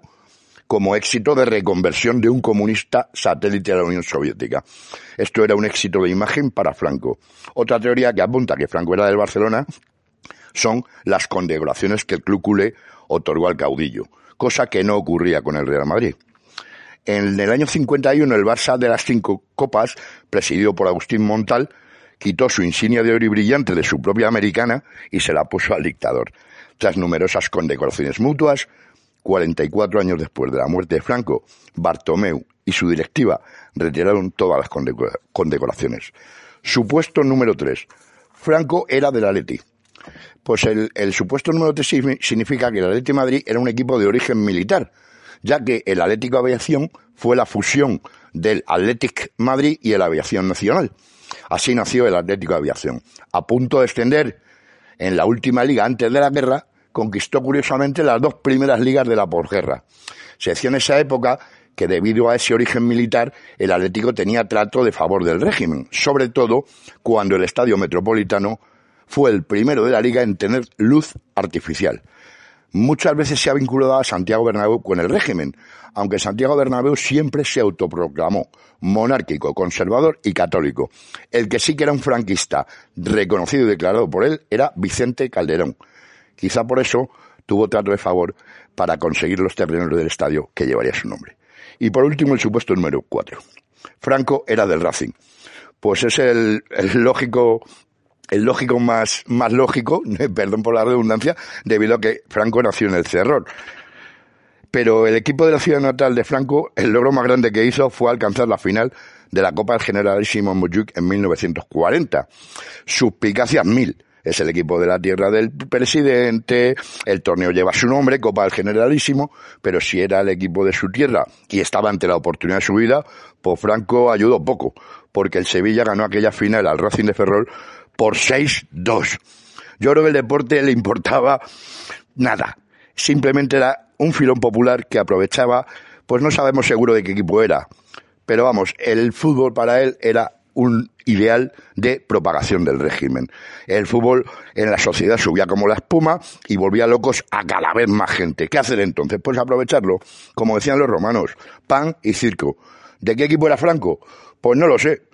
como éxito de reconversión de un comunista satélite de la Unión Soviética. Esto era un éxito de imagen para Franco. Otra teoría que apunta que Franco era del Barcelona son las condecoraciones que el Club Culé otorgó al caudillo, cosa que no ocurría con el Real Madrid. En el año 51 el Barça de las cinco copas, presidido por Agustín Montal, quitó su insignia de oro y brillante de su propia americana y se la puso al dictador. Tras numerosas condecoraciones mutuas, 44 años después de la muerte de Franco, Bartomeu y su directiva retiraron todas las condecoraciones. Supuesto número 3. Franco era del Atleti, pues el, supuesto número 3 significa que el Atlético Madrid era un equipo de origen militar, ya que el Atlético Aviación fue la fusión del Athletic Madrid y el Aviación Nacional. Así nació el Atlético Aviación. A punto de extender en la última liga antes de la guerra, conquistó curiosamente las dos primeras ligas de la posguerra. Se decía en esa época que debido a ese origen militar, el Atlético tenía trato de favor del régimen, sobre todo cuando el Estadio Metropolitano fue el primero de la liga en tener luz artificial. Muchas veces se ha vinculado a Santiago Bernabéu con el régimen, aunque Santiago Bernabéu siempre se autoproclamó monárquico, conservador y católico. El que sí que era un franquista, reconocido y declarado por él, era Vicente Calderón. Quizá por eso tuvo trato de favor para conseguir los terrenos del estadio que llevaría su nombre. Y por último, el supuesto número cuatro. Franco era del Racing. Pues es el, el lógico el lógico más, más lógico, [laughs] perdón por la redundancia, debido a que Franco nació en el Cerrón. Pero el equipo de la ciudad natal de Franco, el logro más grande que hizo fue alcanzar la final de la Copa del Generalísimo Mojuk en 1940. Suspicacias mil. Es el equipo de la tierra del presidente, el torneo lleva su nombre, Copa del Generalísimo, pero si era el equipo de su tierra y estaba ante la oportunidad de su vida, pues Franco ayudó poco, porque el Sevilla ganó aquella final al Racing de Ferrol por 6-2. Yo creo que el deporte le importaba nada. Simplemente era un filón popular que aprovechaba, pues no sabemos seguro de qué equipo era. Pero vamos, el fútbol para él era un ideal de propagación del régimen. El fútbol en la sociedad subía como la espuma y volvía locos a cada vez más gente. ¿Qué hacer entonces? Pues aprovecharlo. Como decían los romanos, pan y circo. ¿De qué equipo era Franco? Pues no lo sé.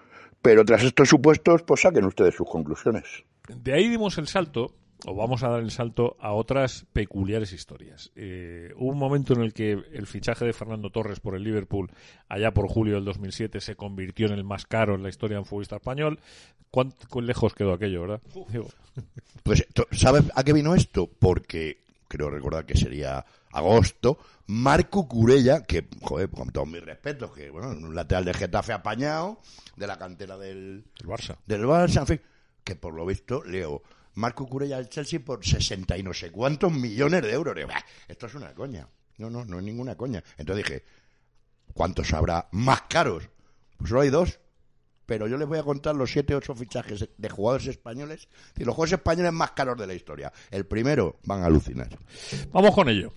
Pero tras estos supuestos, pues saquen ustedes sus conclusiones. De ahí dimos el salto, o vamos a dar el salto a otras peculiares historias. Eh, hubo un momento en el que el fichaje de Fernando Torres por el Liverpool, allá por julio del 2007, se convirtió en el más caro en la historia de un futbolista español. ¿Cuánto lejos quedó aquello, verdad? Pues, ¿sabes a qué vino esto? Porque creo recordar que sería agosto, Marco Curella, que, joder, con todos mis respetos, que, bueno, un lateral de Getafe apañado, de la cantera del, Barça. Del Barça, en fin, que por lo visto, leo, Marco Curella del Chelsea por 60 y no sé cuántos millones de euros. esto es una coña. No, no, no es ninguna coña. Entonces dije, ¿cuántos habrá más caros? Pues solo hay dos. Pero yo les voy a contar los siete, ocho fichajes de jugadores españoles y los jugadores españoles más caros de la historia. El primero, van a alucinar. Vamos con ello.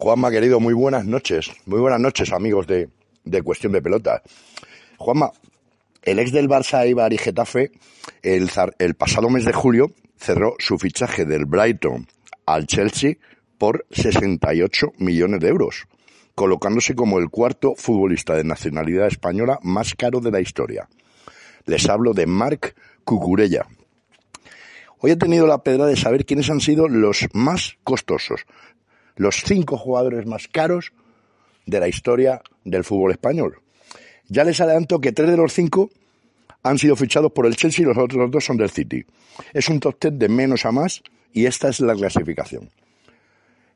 Juanma, querido, muy buenas noches. Muy buenas noches, amigos de, Cuestión de Pelota. Juanma, el ex del Barça, Ibar y Getafe, el, el pasado mes de julio cerró su fichaje del Brighton al Chelsea por 68 millones de euros, colocándose como el cuarto futbolista de nacionalidad española más caro de la historia. Les hablo de Marc Cucurella. Hoy he tenido la pedra de saber quiénes han sido los más costosos, los cinco jugadores más caros de la historia del fútbol español. Ya les adelanto que tres de los cinco han sido fichados por el Chelsea y los otros dos son del City. Es un top ten de menos a más y esta es la clasificación.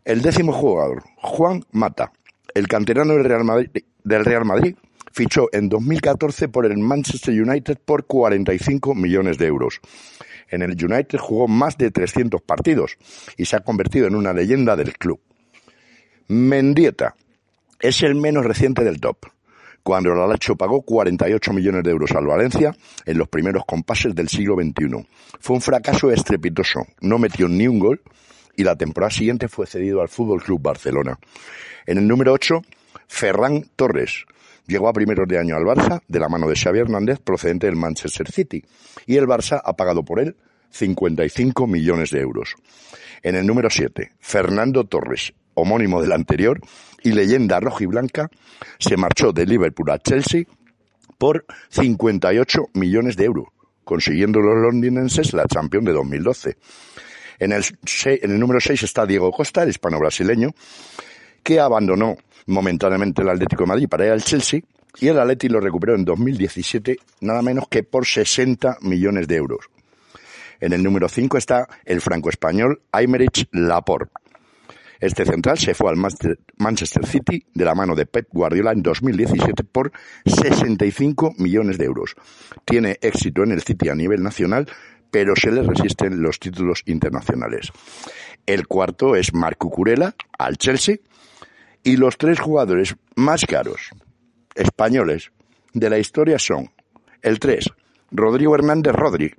El décimo jugador, Juan Mata, el canterano del Real Madrid, del Real Madrid fichó en 2014 por el Manchester United por 45 millones de euros. En el United jugó más de 300 partidos y se ha convertido en una leyenda del club. Mendieta es el menos reciente del top, cuando el Alacho pagó 48 millones de euros al Valencia en los primeros compases del siglo XXI. Fue un fracaso estrepitoso, no metió ni un gol y la temporada siguiente fue cedido al Fútbol Club Barcelona. En el número 8, Ferran Torres. Llegó a primeros de año al Barça de la mano de Xavi Hernández procedente del Manchester City y el Barça ha pagado por él 55 millones de euros. En el número 7, Fernando Torres, homónimo del anterior, y leyenda roja y blanca, se marchó de Liverpool a Chelsea por 58 millones de euros, consiguiendo los londinenses la Champions de 2012. En el, en el número 6 está Diego Costa, el hispano-brasileño, que abandonó momentáneamente el Atlético de Madrid para ir al Chelsea y el Atleti lo recuperó en 2017 nada menos que por 60 millones de euros. En el número 5 está el franco-español Aymerich Laporte, este central se fue al Manchester City de la mano de Pep Guardiola en 2017 por 65 millones de euros. Tiene éxito en el City a nivel nacional, pero se le resisten los títulos internacionales. El cuarto es Marco Curela al Chelsea y los tres jugadores más caros españoles de la historia son el 3, Rodrigo Hernández Rodri,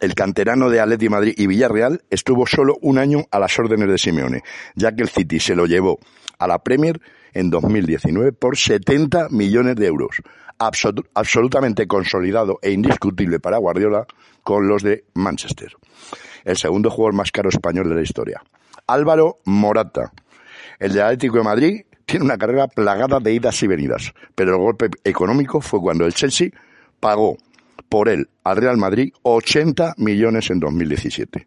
el canterano de Atleti Madrid y Villarreal, estuvo solo un año a las órdenes de Simeone, ya que el City se lo llevó a la Premier en 2019 por 70 millones de euros. absolutamente consolidado e indiscutible para Guardiola con los de Manchester. El segundo jugador más caro español de la historia. Álvaro Morata, el de Atlético de Madrid, tiene una carrera plagada de idas y venidas, pero el golpe económico fue cuando el Chelsea pagó por él al Real Madrid 80 millones en 2017.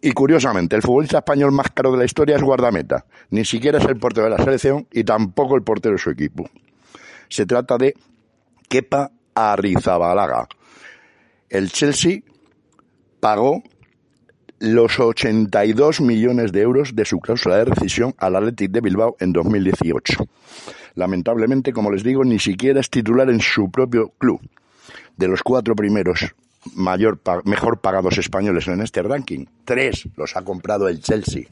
Y curiosamente, el futbolista español más caro de la historia es guardameta. Ni siquiera es el portero de la selección y tampoco el portero de su equipo. Se trata de Kepa Arrizabalaga. El Chelsea pagó los 82 millones de euros de su cláusula de rescisión al Athletic de Bilbao en 2018. Lamentablemente, como les digo, ni siquiera es titular en su propio club. De los cuatro primeros mayor, mejor pagados españoles en este ranking. Tres los ha comprado el Chelsea.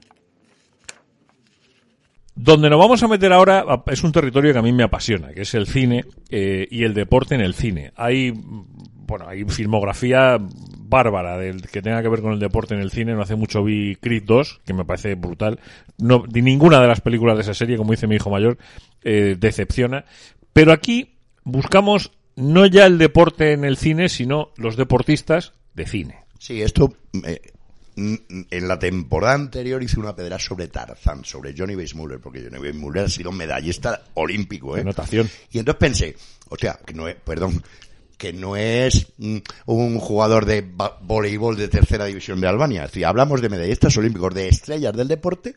Donde nos vamos a meter ahora es un territorio que a mí me apasiona, que es el cine eh, y el deporte en el cine. Hay, bueno, hay filmografía bárbara del que tenga que ver con el deporte en el cine. No hace mucho vi Creed 2, que me parece brutal. No, ninguna de las películas de esa serie, como dice mi hijo mayor, eh, decepciona. Pero aquí buscamos no ya el deporte en el cine, sino los deportistas de cine. Sí, esto eh, en la temporada anterior hice una pedra sobre Tarzan, sobre Johnny Weissmuller, porque Johnny Weissmuller ha sido medallista olímpico, ¿eh? Notación. Y entonces pensé, o sea, que no es, perdón, que no es mm, un jugador de voleibol de tercera división de Albania. Es decir, hablamos de medallistas olímpicos, de estrellas del deporte,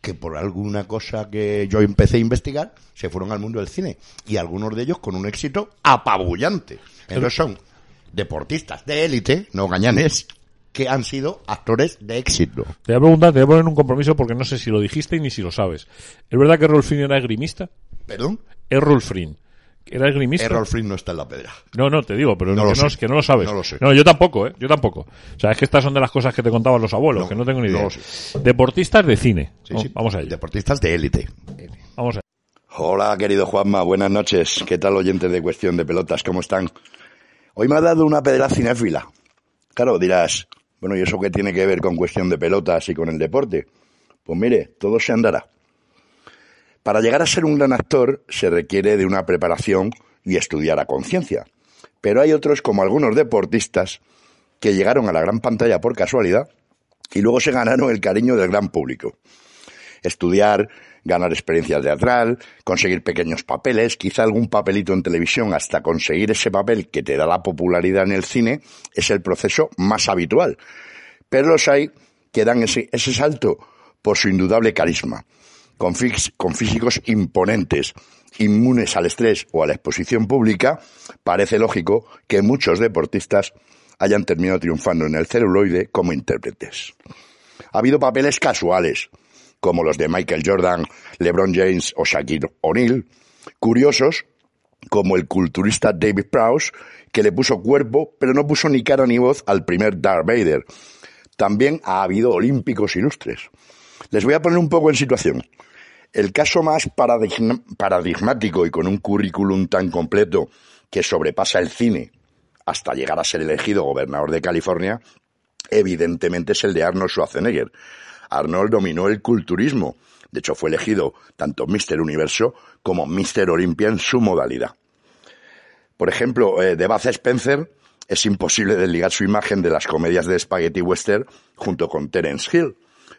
que por alguna cosa que yo empecé a investigar, se fueron al mundo del cine. Y algunos de ellos con un éxito apabullante. Entonces son deportistas de élite, no gañanes, que han sido actores de éxito. Te voy a preguntar, te voy a poner un compromiso porque no sé si lo dijiste ni si lo sabes. ¿Es verdad que Errol Flynn era esgrimista? ¿Perdón? Errol Flynn. ¿Era esgrimista? Errol Flynn no está en la pedra. No, no, te digo, pero no, que, no, que no lo sabes. No lo sé. No, yo tampoco, ¿eh? Yo tampoco. O sea, es que estas son de las cosas que te contaban los abuelos, que no tengo ni idea. Deportistas de cine. Sí, sí. Vamos a ello. Deportistas de élite. Vamos a Hola, querido Juanma. Buenas noches. ¿Qué tal, oyentes de Cuestión de Pelotas? ¿Cómo están? Hoy me ha dado una pedra cinéfila. Claro, dirás, bueno, ¿y eso qué tiene que ver con Cuestión de Pelotas y con el deporte? Pues mire, todo se andará. Para llegar a ser un gran actor se requiere de una preparación y estudiar a conciencia. Pero hay otros, como algunos deportistas, que llegaron a la gran pantalla por casualidad y luego se ganaron el cariño del gran público. Estudiar, ganar experiencia teatral, conseguir pequeños papeles, quizá algún papelito en televisión hasta conseguir ese papel que te da la popularidad en el cine, es el proceso más habitual. Pero los hay que dan ese, ese salto por su indudable carisma, con, físicos imponentes, inmunes al estrés o a la exposición pública, parece lógico que muchos deportistas hayan terminado triunfando en el celuloide como intérpretes. Ha habido papeles casuales, como los de Michael Jordan, LeBron James o Shaquille O'Neal, curiosos, como el culturista David Prowse, que le puso cuerpo, pero no puso ni cara ni voz al primer Darth Vader. También ha habido olímpicos ilustres. Les voy a poner un poco en situación. El caso más paradigmático y con un currículum tan completo que sobrepasa el cine hasta llegar a ser elegido gobernador de California, evidentemente es el de Arnold Schwarzenegger. Arnold dominó el culturismo. De hecho, fue elegido tanto Mr. Universo como Mr. Olympia en su modalidad. Por ejemplo, eh, de Baz Spencer es imposible desligar su imagen de las comedias de spaghetti western junto con Terence Hill.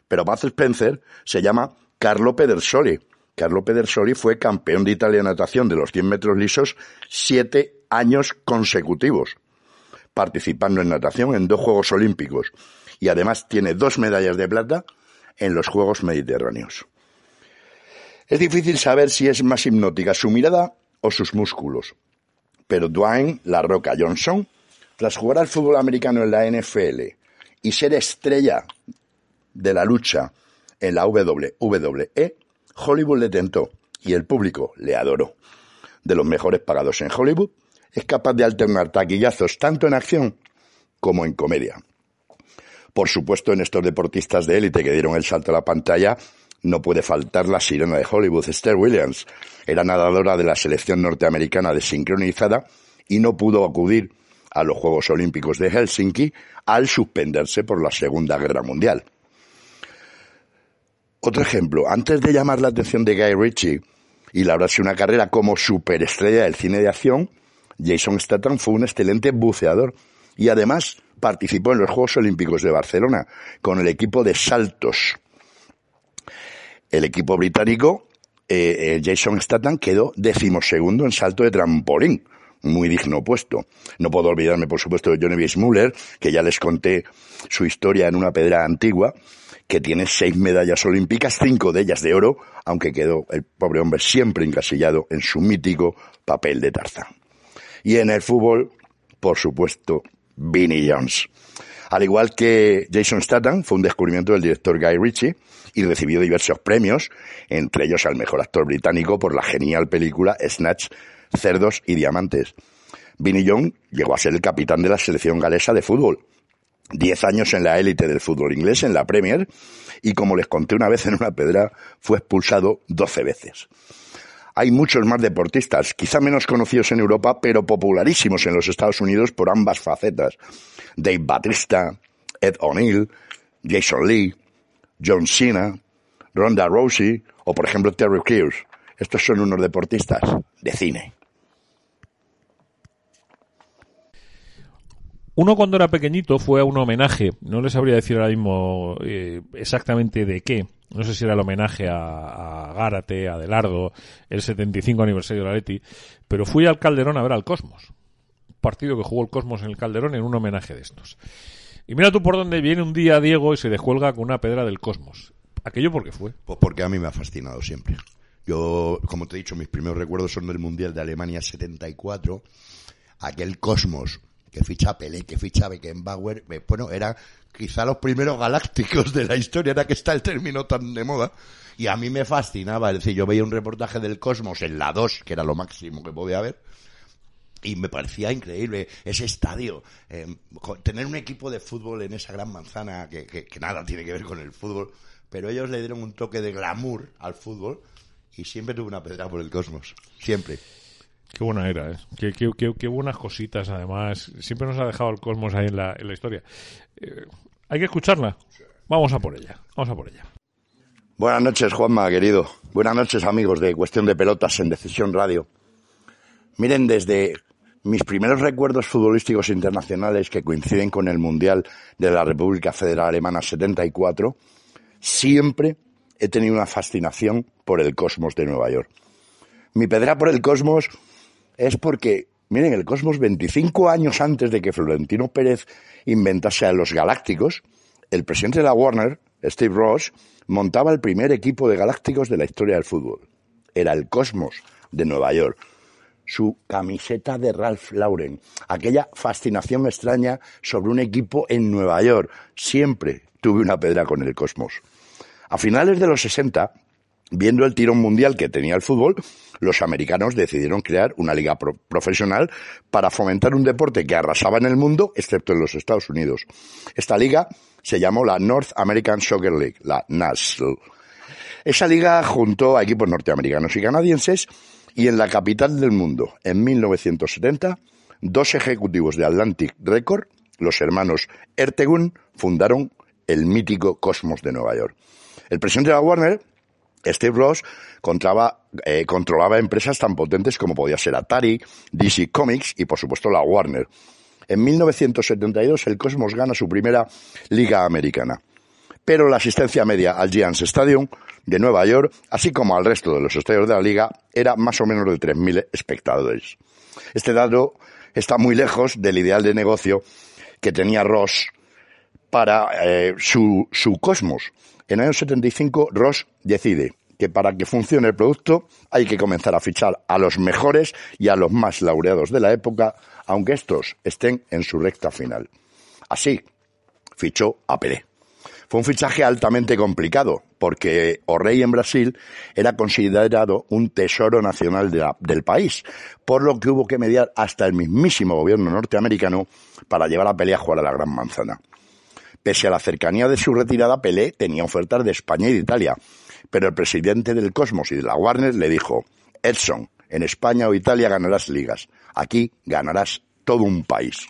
Pero Baz Spencer se llama Carlo Pedersoli. Carlo Pedersoli fue campeón de Italia de natación de los 100 metros lisos siete años consecutivos, participando en natación en dos Juegos Olímpicos y además tiene dos medallas de plata en los Juegos Mediterráneos. Es difícil saber si es más hipnótica su mirada o sus músculos, pero Dwayne La Roca Johnson, tras jugar al fútbol americano en la NFL y ser estrella de la lucha en la WWE, Hollywood le tentó y el público le adoró. De los mejores pagados en Hollywood, es capaz de alternar taquillazos tanto en acción como en comedia. Por supuesto, en estos deportistas de élite que dieron el salto a la pantalla, no puede faltar la sirena de Hollywood, Esther Williams. Era nadadora de la selección norteamericana de sincronizada y no pudo acudir a los Juegos Olímpicos de Helsinki al suspenderse por la Segunda Guerra Mundial. Otro ejemplo, antes de llamar la atención de Guy Ritchie y labrarse una carrera como superestrella del cine de acción, Jason Statham fue un excelente buceador y además participó en los Juegos Olímpicos de Barcelona con el equipo de saltos. El equipo británico, eh, eh, Jason Statham, quedó decimosegundo en salto de trampolín. Muy digno puesto. No puedo olvidarme, por supuesto, de Johnny B. Que ya les conté su historia en una pedra antigua, que tiene seis medallas olímpicas, cinco de ellas de oro, aunque quedó el pobre hombre siempre encasillado en su mítico papel de Tarzán. Y en el fútbol, por supuesto, Vinnie Jones. Al igual que Jason Statham, fue un descubrimiento del director Guy Ritchie y recibió diversos premios, entre ellos al mejor actor británico por la genial película Snatch, Cerdos y Diamantes. Vinnie Jones llegó a ser el capitán de la selección galesa de fútbol Diez años en la élite del fútbol inglés, en la Premier, y como les conté una vez en una pedra, fue expulsado doce veces. Hay muchos más deportistas, quizá menos conocidos en Europa, pero popularísimos en los Estados Unidos por ambas facetas. Dave Batista, Ed O'Neill, Jason Lee, John Cena, Ronda Rousey o, por ejemplo, Terry Crews. Estos son unos deportistas de cine. Uno cuando era pequeñito fue a un homenaje, no les sabría decir ahora mismo eh, exactamente de qué, no sé si era el homenaje a, Gárate, a Adelardo, el 75 aniversario de la Leti, pero fui al Calderón a ver al Cosmos. Un partido que jugó el Cosmos en el Calderón en un homenaje de estos. Y mira tú por dónde viene un día Diego y se descuelga con una pedra del Cosmos. ¿Aquello por qué fue? Pues porque a mí me ha fascinado siempre. Yo, como te he dicho, mis primeros recuerdos son del Mundial de Alemania 74. Aquel Cosmos que ficha Pelé, que ficha Beckenbauer, eh, bueno, eran quizá los primeros galácticos de la historia, era que está el término tan de moda. Y a mí me fascinaba, es decir, yo veía un reportaje del Cosmos en la 2, que era lo máximo que podía haber, y me parecía increíble ese estadio, eh, tener un equipo de fútbol en esa gran manzana que, que, nada tiene que ver con el fútbol, pero ellos le dieron un toque de glamour al fútbol y siempre tuve una pedra por el cosmos, siempre. Qué buena era, ¿eh? Qué, buenas cositas, además. Siempre nos ha dejado el cosmos ahí en la, en la historia. Eh, hay que escucharla. Vamos a por ella. Vamos a por ella. Buenas noches, Juanma, querido. Buenas noches, amigos de Cuestión de Pelotas en Decisión Radio. Miren, desde mis primeros recuerdos futbolísticos internacionales que coinciden con el Mundial de la República Federal Alemana 74, siempre he tenido una fascinación por el cosmos de Nueva York. Mi pedra por el cosmos es porque, miren, el Cosmos 25 años antes de que Florentino Pérez inventase a los Galácticos, el presidente de la Warner, Steve Ross, montaba el primer equipo de Galácticos de la historia del fútbol. Era el Cosmos de Nueva York. Su camiseta de Ralph Lauren, aquella fascinación extraña sobre un equipo en Nueva York. Siempre tuve una pedra con el Cosmos. A finales de los 60, Viendo el tirón mundial que tenía el fútbol, los americanos decidieron crear una liga profesional para fomentar un deporte que arrasaba en el mundo, excepto en los Estados Unidos. Esta liga se llamó la North American Soccer League, la NASL. Esa liga juntó a equipos norteamericanos y canadienses y en la capital del mundo, en 1970, dos ejecutivos de Atlantic Record, los hermanos Ertegun, fundaron el mítico Cosmos de Nueva York. El presidente de la Warner Steve Ross eh, controlaba empresas tan potentes como podía ser Atari, DC Comics y por supuesto la Warner. En 1972 el Cosmos gana su primera liga americana. Pero la asistencia media al Giants Stadium de Nueva York, así como al resto de los estadios de la liga, era más o menos de 3.000 espectadores. Este dato está muy lejos del ideal de negocio que tenía Ross para eh, su, su Cosmos, en el año 75, Ross decide que para que funcione el producto hay que comenzar a fichar a los mejores y a los más laureados de la época, aunque estos estén en su recta final. Así, fichó a Pelé. Fue un fichaje altamente complicado, porque O'Reilly en Brasil era considerado un tesoro nacional del país, por lo que hubo que mediar hasta el mismísimo gobierno norteamericano para llevar a Pelé a jugar a la Gran Manzana. Pese a la cercanía de su retirada, Pelé tenía ofertas de España y de Italia, pero el presidente del Cosmos y de la Warner le dijo, Edson, en España o Italia ganarás ligas, aquí ganarás todo un país.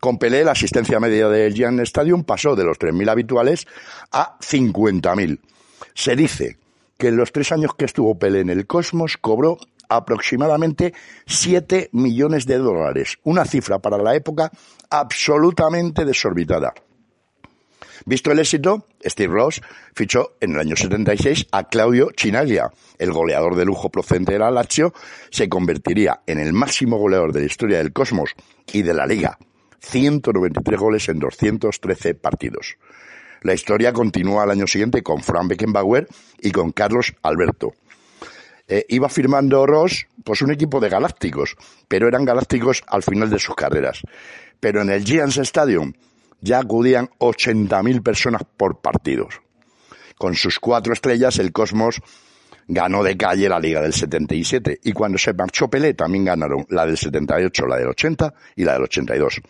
Con Pelé, la asistencia media del Giant Stadium pasó de los 3.000 habituales a 50.000. Se dice que en los tres años que estuvo Pelé en el Cosmos cobró aproximadamente 7 millones de dólares, una cifra para la época absolutamente desorbitada. Visto el éxito, Steve Ross fichó en el año 76 a Claudio Chinaglia. El goleador de lujo procedente de la Lazio se convertiría en el máximo goleador de la historia del Cosmos y de la Liga. 193 goles en 213 partidos. La historia continúa al año siguiente con Frank Beckenbauer y con Carlos Alberto. Eh, iba firmando Ross pues un equipo de galácticos, pero eran galácticos al final de sus carreras. Pero en el Giants Stadium ya acudían 80.000 personas por partidos. Con sus cuatro estrellas, el Cosmos ganó de calle la Liga del 77 y cuando se marchó Pelé también ganaron la del 78, la del 80 y la del 82.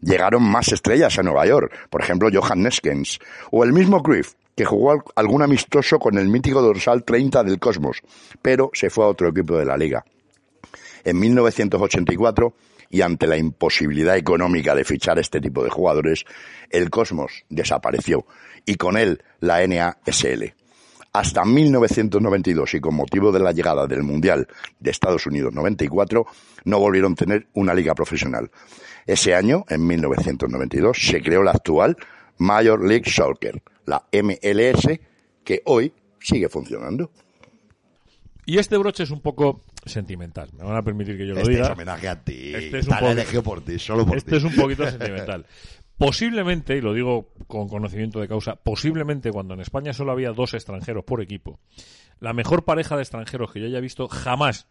Llegaron más estrellas a Nueva York, por ejemplo Johan Neskens o el mismo Cruyff, que jugó algún amistoso con el mítico dorsal 30 del Cosmos, pero se fue a otro equipo de la liga. En 1984 y ante la imposibilidad económica de fichar este tipo de jugadores, el Cosmos desapareció y con él la NASL. Hasta 1992 y con motivo de la llegada del Mundial de Estados Unidos 94 no volvieron a tener una liga profesional. Ese año, en 1992, se creó la actual Major League Soccer, la MLS, que hoy sigue funcionando. Y este broche es un poco sentimental. Me van a permitir que yo lo Este diga. es homenaje a ti. Este es un elegido por ti, solo por Este ti. es un poquito [laughs] sentimental. Posiblemente, y lo digo con conocimiento de causa, posiblemente cuando en España solo había dos extranjeros por equipo, la mejor pareja de extranjeros que yo haya visto jamás,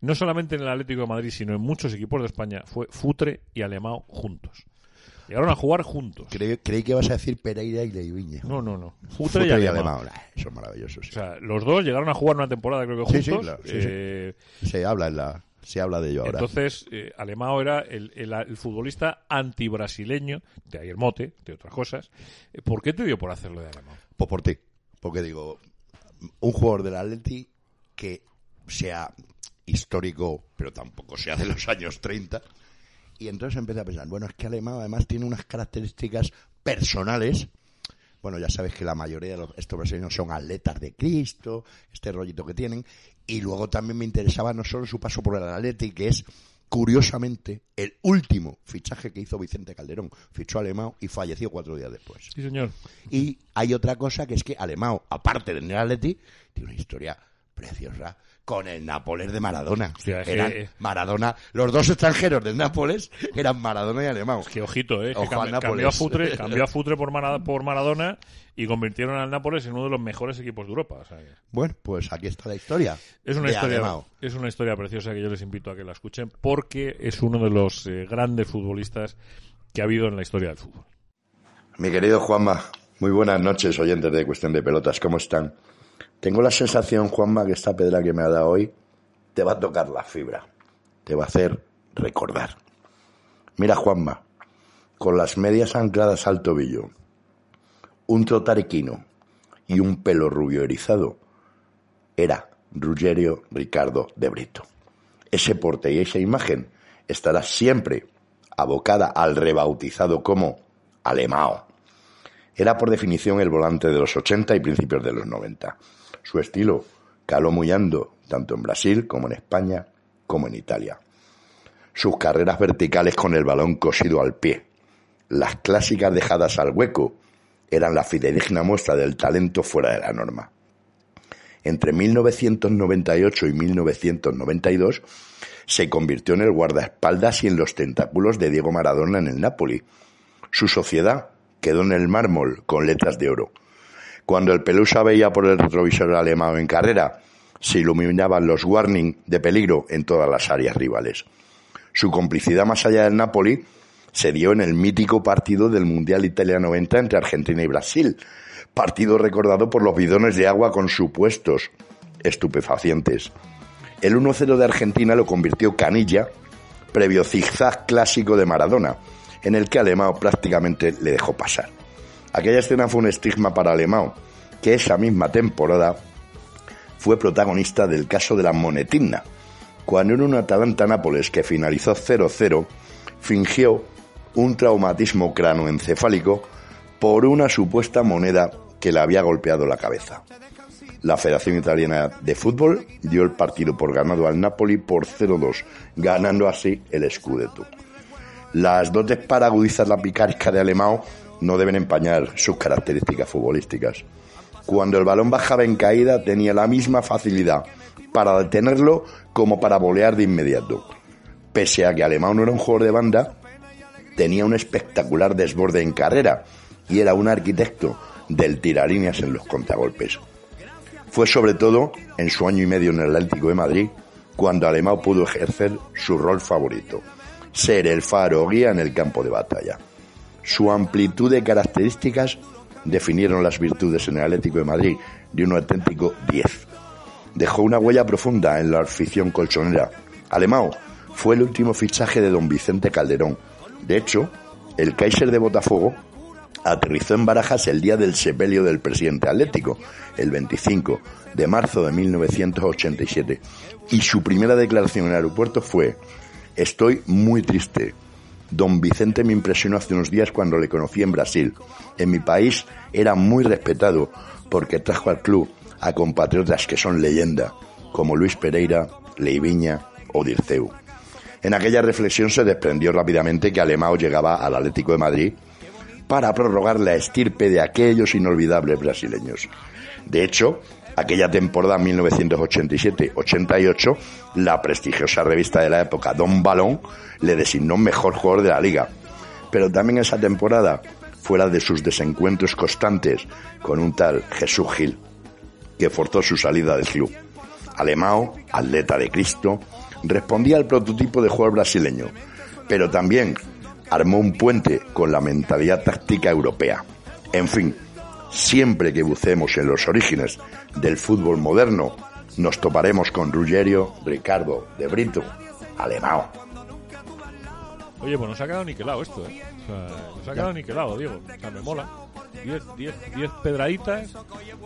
no solamente en el Atlético de Madrid, sino en muchos equipos de España, fue Futre y Alemão juntos. Llegaron a jugar juntos. Creí, creí que ibas a decir Pereira y Leiviña. No, no, no. Futre Futre, y y Alemão. Alemão. Ah, Son maravillosos. O sea, los dos llegaron a jugar una temporada, creo que Sí, sí, juntos. claro, sí, sí. Eh, Se habla en la, se habla de ello ahora. Entonces, eh, Alemão era el, el- el futbolista antibrasileño, de ahí el mote, de otras cosas. Eh, ¿Por qué te dio por hacerlo de Alemão? Pues por ti. Porque digo, un jugador del Atleti que sea histórico, pero tampoco sea de los años 30. Y entonces empecé a pensar, bueno, es que Alemán además tiene unas características personales. Bueno, ya sabes que la mayoría de los, estos brasileños son atletas de Cristo, este rollito que tienen. Y luego también me interesaba no solo su paso por el Atleti, que es curiosamente el último fichaje que hizo Vicente Calderón. Fichó a Alemán y falleció cuatro días después. Sí, señor. Y hay otra cosa que es que Alemão, aparte del Atleti, tiene una historia preciosa con el Nápoles de Maradona. Hostia, es eran que- Maradona, los dos extranjeros del Nápoles eran Maradona y Alemão. Que ojito, ¿eh? Que Ojo cambi- cambió, a Nápoles. Futre, [laughs] cambió a Futre por, Mara- por Maradona y convirtieron al Nápoles en uno de los mejores equipos de Europa. o sea que Bueno, pues aquí está la historia. es, una de historia, es una historia preciosa que yo les invito a que la escuchen porque es uno de los eh, grandes futbolistas que ha habido en la historia del fútbol. Mi querido Juanma, muy buenas noches, oyentes de Cuestión de Pelotas, ¿cómo están? Tengo la sensación, Juanma, que esta pedra que me ha dado hoy te va a tocar la fibra, te va a hacer recordar. Mira, Juanma, con las medias ancladas al tobillo, un trotariquino y un pelo rubio erizado, era Ruggerio Ricardo de Brito. Ese porte y esa imagen estará siempre abocada al rebautizado como Alemao. Era por definición el volante de los 80 y principios de los 90. Su estilo caló muy hondo, tanto en Brasil como en España, como en Italia. Sus carreras verticales con el balón cosido al pie, las clásicas dejadas al hueco, eran la fidedigna muestra del talento fuera de la norma. Entre 1998 y 1992 se convirtió en el guardaespaldas y en los tentáculos de Diego Maradona en el Napoli. Su sociedad quedó en el mármol con letras de oro. Cuando el Pelusa veía por el retrovisor alemán en carrera, se iluminaban los warning de peligro en todas las áreas rivales. Su complicidad más allá del Napoli se dio en el mítico partido del Mundial Italia 90 entre Argentina y Brasil, partido recordado por los bidones de agua con supuestos estupefacientes. El 1-0 de Argentina lo convirtió Canilla, previo zigzag clásico de Maradona, en el que Alemão prácticamente le dejó pasar. Aquella escena fue un estigma para Alemão, que esa misma temporada fue protagonista del caso de la monetina, cuando en un Atalanta-Nápoles que finalizó 0-0, fingió un traumatismo cranoencefálico por una supuesta moneda que le había golpeado la cabeza. La Federación Italiana de Fútbol dio el partido por ganado al Napoli por 0-2, ganando así el Scudetto. Las dotes para agudizar la picaresca de Alemão no deben empañar sus características futbolísticas. Cuando el balón bajaba en caída tenía la misma facilidad para detenerlo como para volear de inmediato. Pese a que Alemão no era un jugador de banda, tenía un espectacular desborde en carrera y era un arquitecto del tiralíneas en los contragolpes. Fue sobre todo en su año y medio en el Atlético de Madrid cuando Alemão pudo ejercer su rol favorito, ser el faro guía en el campo de batalla. Su amplitud de características definieron las virtudes en el Atlético de Madrid de un auténtico 10. Dejó una huella profunda en la afición colchonera. Alemão fue el último fichaje de don Vicente Calderón. De hecho, el Kaiser de Botafogo aterrizó en Barajas el día del sepelio del presidente atlético, el 25 de marzo de 1987. Y su primera declaración en el aeropuerto fue, estoy muy triste. Don Vicente me impresionó hace unos días cuando le conocí en Brasil. En mi país era muy respetado porque trajo al club a compatriotas que son leyenda, como Luis Pereira, Leiviña o Dirceu. En aquella reflexión se desprendió rápidamente que Alemão llegaba al Atlético de Madrid para prorrogar la estirpe de aquellos inolvidables brasileños. De hecho, aquella temporada 1987-88, la prestigiosa revista de la época Don Balón le designó mejor jugador de la liga. Pero también esa temporada, fuera de sus desencuentros constantes con un tal Jesús Gil, que forzó su salida del club. Alemão, atleta de Cristo, respondía al prototipo de jugador brasileño, pero también armó un puente con la mentalidad táctica europea. En fin, siempre que bucemos en los orígenes del fútbol moderno, nos toparemos con Ruggerio, Ricardo, De Brito, Alemão. Oye, pues nos ha quedado niquelado esto, ¿eh? O sea, nos ha quedado niquelado, Diego. O sea, me mola. 10 diez, diez pedraditas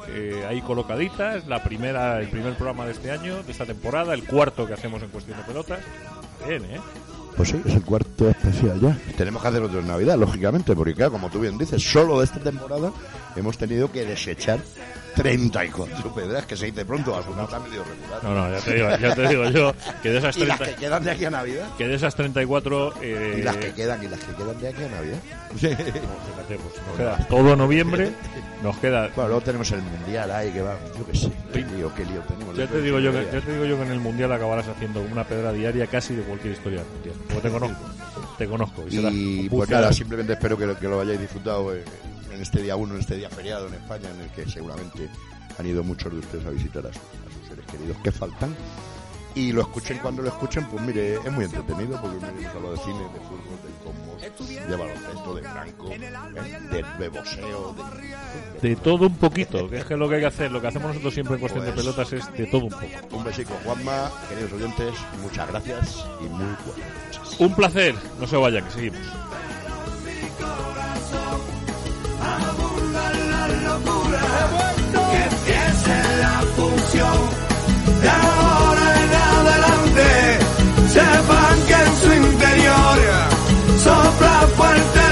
eh, ahí colocaditas. La primera, el primer programa de este año, de esta temporada, el cuarto que hacemos en cuestión de pelotas. Bien, ¿eh? Pues sí, es el cuarto especial ya. Tenemos que hacer otro en Navidad, lógicamente, porque como tú bien dices, solo de esta temporada hemos tenido que desechar 34 pedras, que se dice pronto, a su nota medio regular. No, no, ya te digo, ya te digo yo que de esas [laughs] ¿Y las 30, que quedan de aquí a Navidad? que de esas 34 eh, ¿Y las que quedan? ¿Y las que quedan de aquí a Navidad? fíjate, pues, [laughs] nos queda todo noviembre, nos queda Bueno, luego tenemos el Mundial ahí, que va, yo qué sé, qué lío, qué lío tenemos. Ya te digo yo que, ya te digo yo que en el mundial acabarás haciendo una pedra diaria casi de cualquier historia mundial. Porque te conozco, te conozco. Y, Y pues nada, simplemente espero que lo, que lo hayáis disfrutado eh, en este día uno, en este día feriado en España, en el que seguramente han ido muchos de ustedes a visitar a, sus- a sus seres queridos que faltan. Y lo escuchen cuando lo escuchen, pues mire, es muy entretenido porque mire, hemos hablado de cine, de fútbol, de cosmos, de baloncesto, de franco, ¿eh? de beboseo, de... de todo un poquito, que es que lo que hay que hacer, lo que hacemos nosotros siempre en cuestión de Pues- pelotas es de todo un poco. Un besico, Juanma, queridos oyentes, muchas gracias y muy buenas noches. Un placer, no se vayan, que seguimos. Abundan la locura he muerto Que empiece la función. De ahora en adelante, se banque en su interior Sofra fuerte